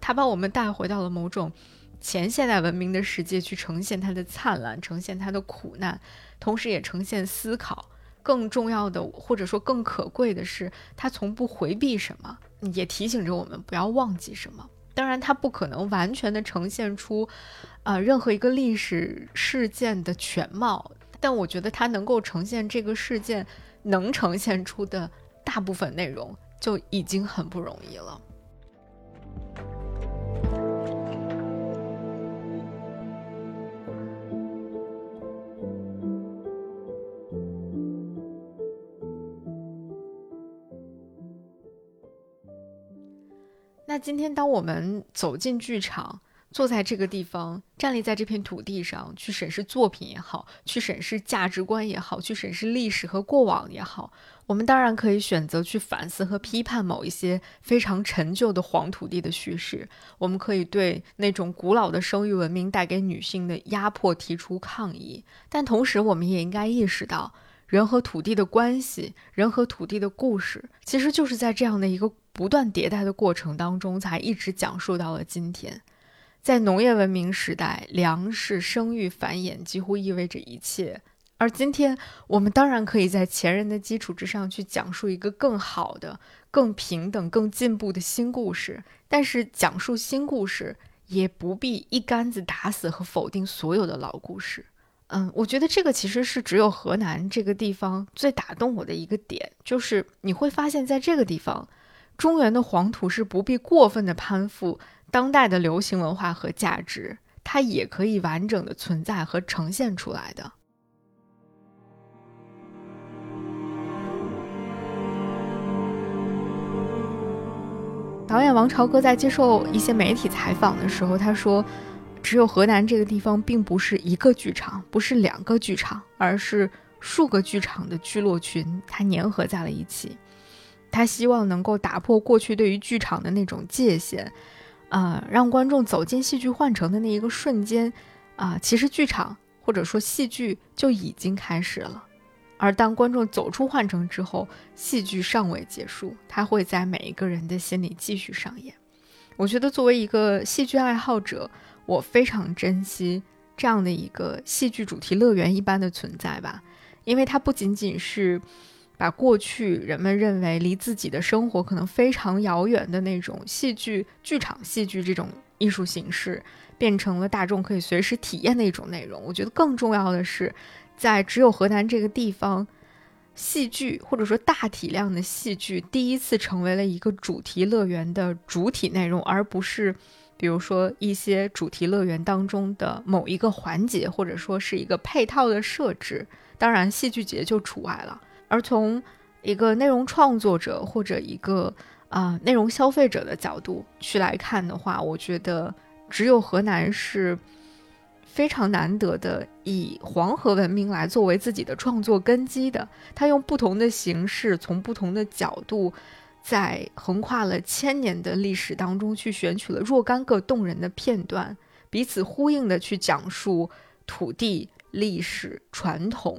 他把我们带回到了某种。前现代文明的世界去呈现它的灿烂，呈现它的苦难，同时也呈现思考。更重要的，或者说更可贵的是，它从不回避什么，也提醒着我们不要忘记什么。当然，它不可能完全的呈现出，呃，任何一个历史事件的全貌，但我觉得它能够呈现这个事件能呈现出的大部分内容，就已经很不容易了。那今天，当我们走进剧场，坐在这个地方，站立在这片土地上，去审视作品也好，去审视价值观也好，去审视历史和过往也好，我们当然可以选择去反思和批判某一些非常陈旧的黄土地的叙事。我们可以对那种古老的生育文明带给女性的压迫提出抗议，但同时，我们也应该意识到，人和土地的关系，人和土地的故事，其实就是在这样的一个。不断迭代的过程当中，才一直讲述到了今天。在农业文明时代，粮食、生育、繁衍几乎意味着一切；而今天我们当然可以在前人的基础之上去讲述一个更好的、更平等、更进步的新故事。但是讲述新故事也不必一竿子打死和否定所有的老故事。嗯，我觉得这个其实是只有河南这个地方最打动我的一个点，就是你会发现在这个地方，中原的黄土是不必过分的攀附当代的流行文化和价值，它也可以完整的存在和呈现出来的。导演王朝歌在接受一些媒体采访的时候，他说：“只有河南这个地方，并不是一个剧场，不是两个剧场，而是数个剧场的聚落群，它粘合在了一起。他希望能够打破过去对于剧场的那种界限，呃，让观众走进戏剧幻城的那一个瞬间，啊，其实剧场或者说戏剧就已经开始了。”而当观众走出幻城之后，戏剧尚未结束，它会在每一个人的心里继续上演。我觉得作为一个戏剧爱好者，我非常珍惜这样的一个戏剧主题乐园一般的存在吧，因为它不仅仅是把过去人们认为离自己的生活可能非常遥远的那种戏剧、剧场戏剧这种艺术形式，变成了大众可以随时体验的一种内容。我觉得更重要的是。在只有河南这个地方，戏剧或者说大体量的戏剧第一次成为了一个主题乐园的主体内容，而不是比如说一些主题乐园当中的某一个环节，或者说是一个配套的设置。当然，戏剧节就除外了。而从一个内容创作者或者一个啊内容消费者的角度去来看的话，我觉得只有河南是。非常难得的，以黄河文明来作为自己的创作根基的，他用不同的形式，从不同的角度，在横跨了千年的历史当中，去选取了若干个动人的片段，彼此呼应的去讲述土地、历史、传统，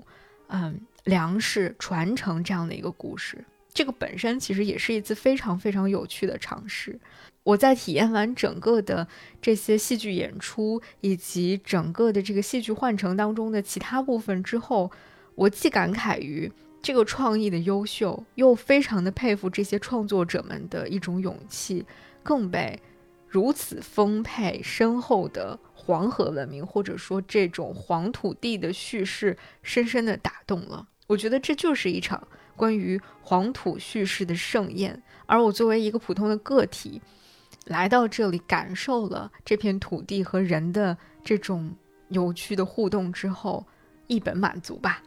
嗯，粮食传承这样的一个故事。这个本身其实也是一次非常非常有趣的尝试。我在体验完整个的这些戏剧演出，以及整个的这个戏剧幻城当中的其他部分之后，我既感慨于这个创意的优秀，又非常的佩服这些创作者们的一种勇气，更被如此丰沛深厚的黄河文明，或者说这种黄土地的叙事，深深的打动了。我觉得这就是一场关于黄土叙事的盛宴，而我作为一个普通的个体。来到这里，感受了这片土地和人的这种有趣的互动之后，一本满足吧。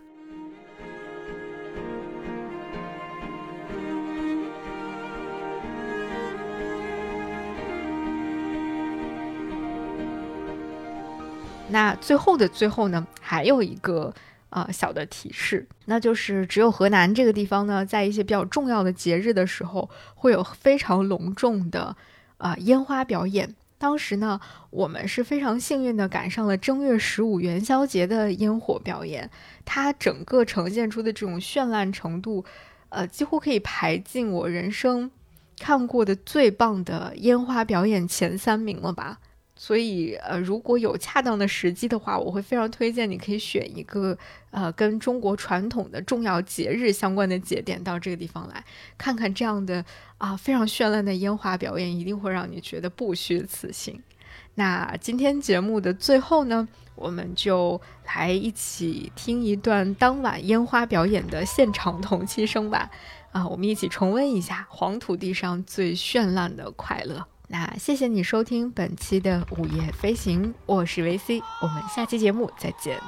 那最后的最后呢，还有一个啊小的提示，那就是只有河南这个地方呢，在一些比较重要的节日的时候，会有非常隆重的。啊，烟花表演，当时呢，我们是非常幸运的赶上了正月十五元宵节的烟火表演，它整个呈现出的这种绚烂程度，呃，几乎可以排进我人生看过的最棒的烟花表演前三名了吧。所以，呃，如果有恰当的时机的话，我会非常推荐你可以选一个，呃，跟中国传统的重要节日相关的节点到这个地方来看看这样的啊非常绚烂的烟花表演，一定会让你觉得不虚此行。那今天节目的最后呢，我们就来一起听一段当晚烟花表演的现场同期声吧。啊，我们一起重温一下黄土地上最绚烂的快乐。那谢谢你收听本期的午夜飞行，我是维 C，我们下期节目再见。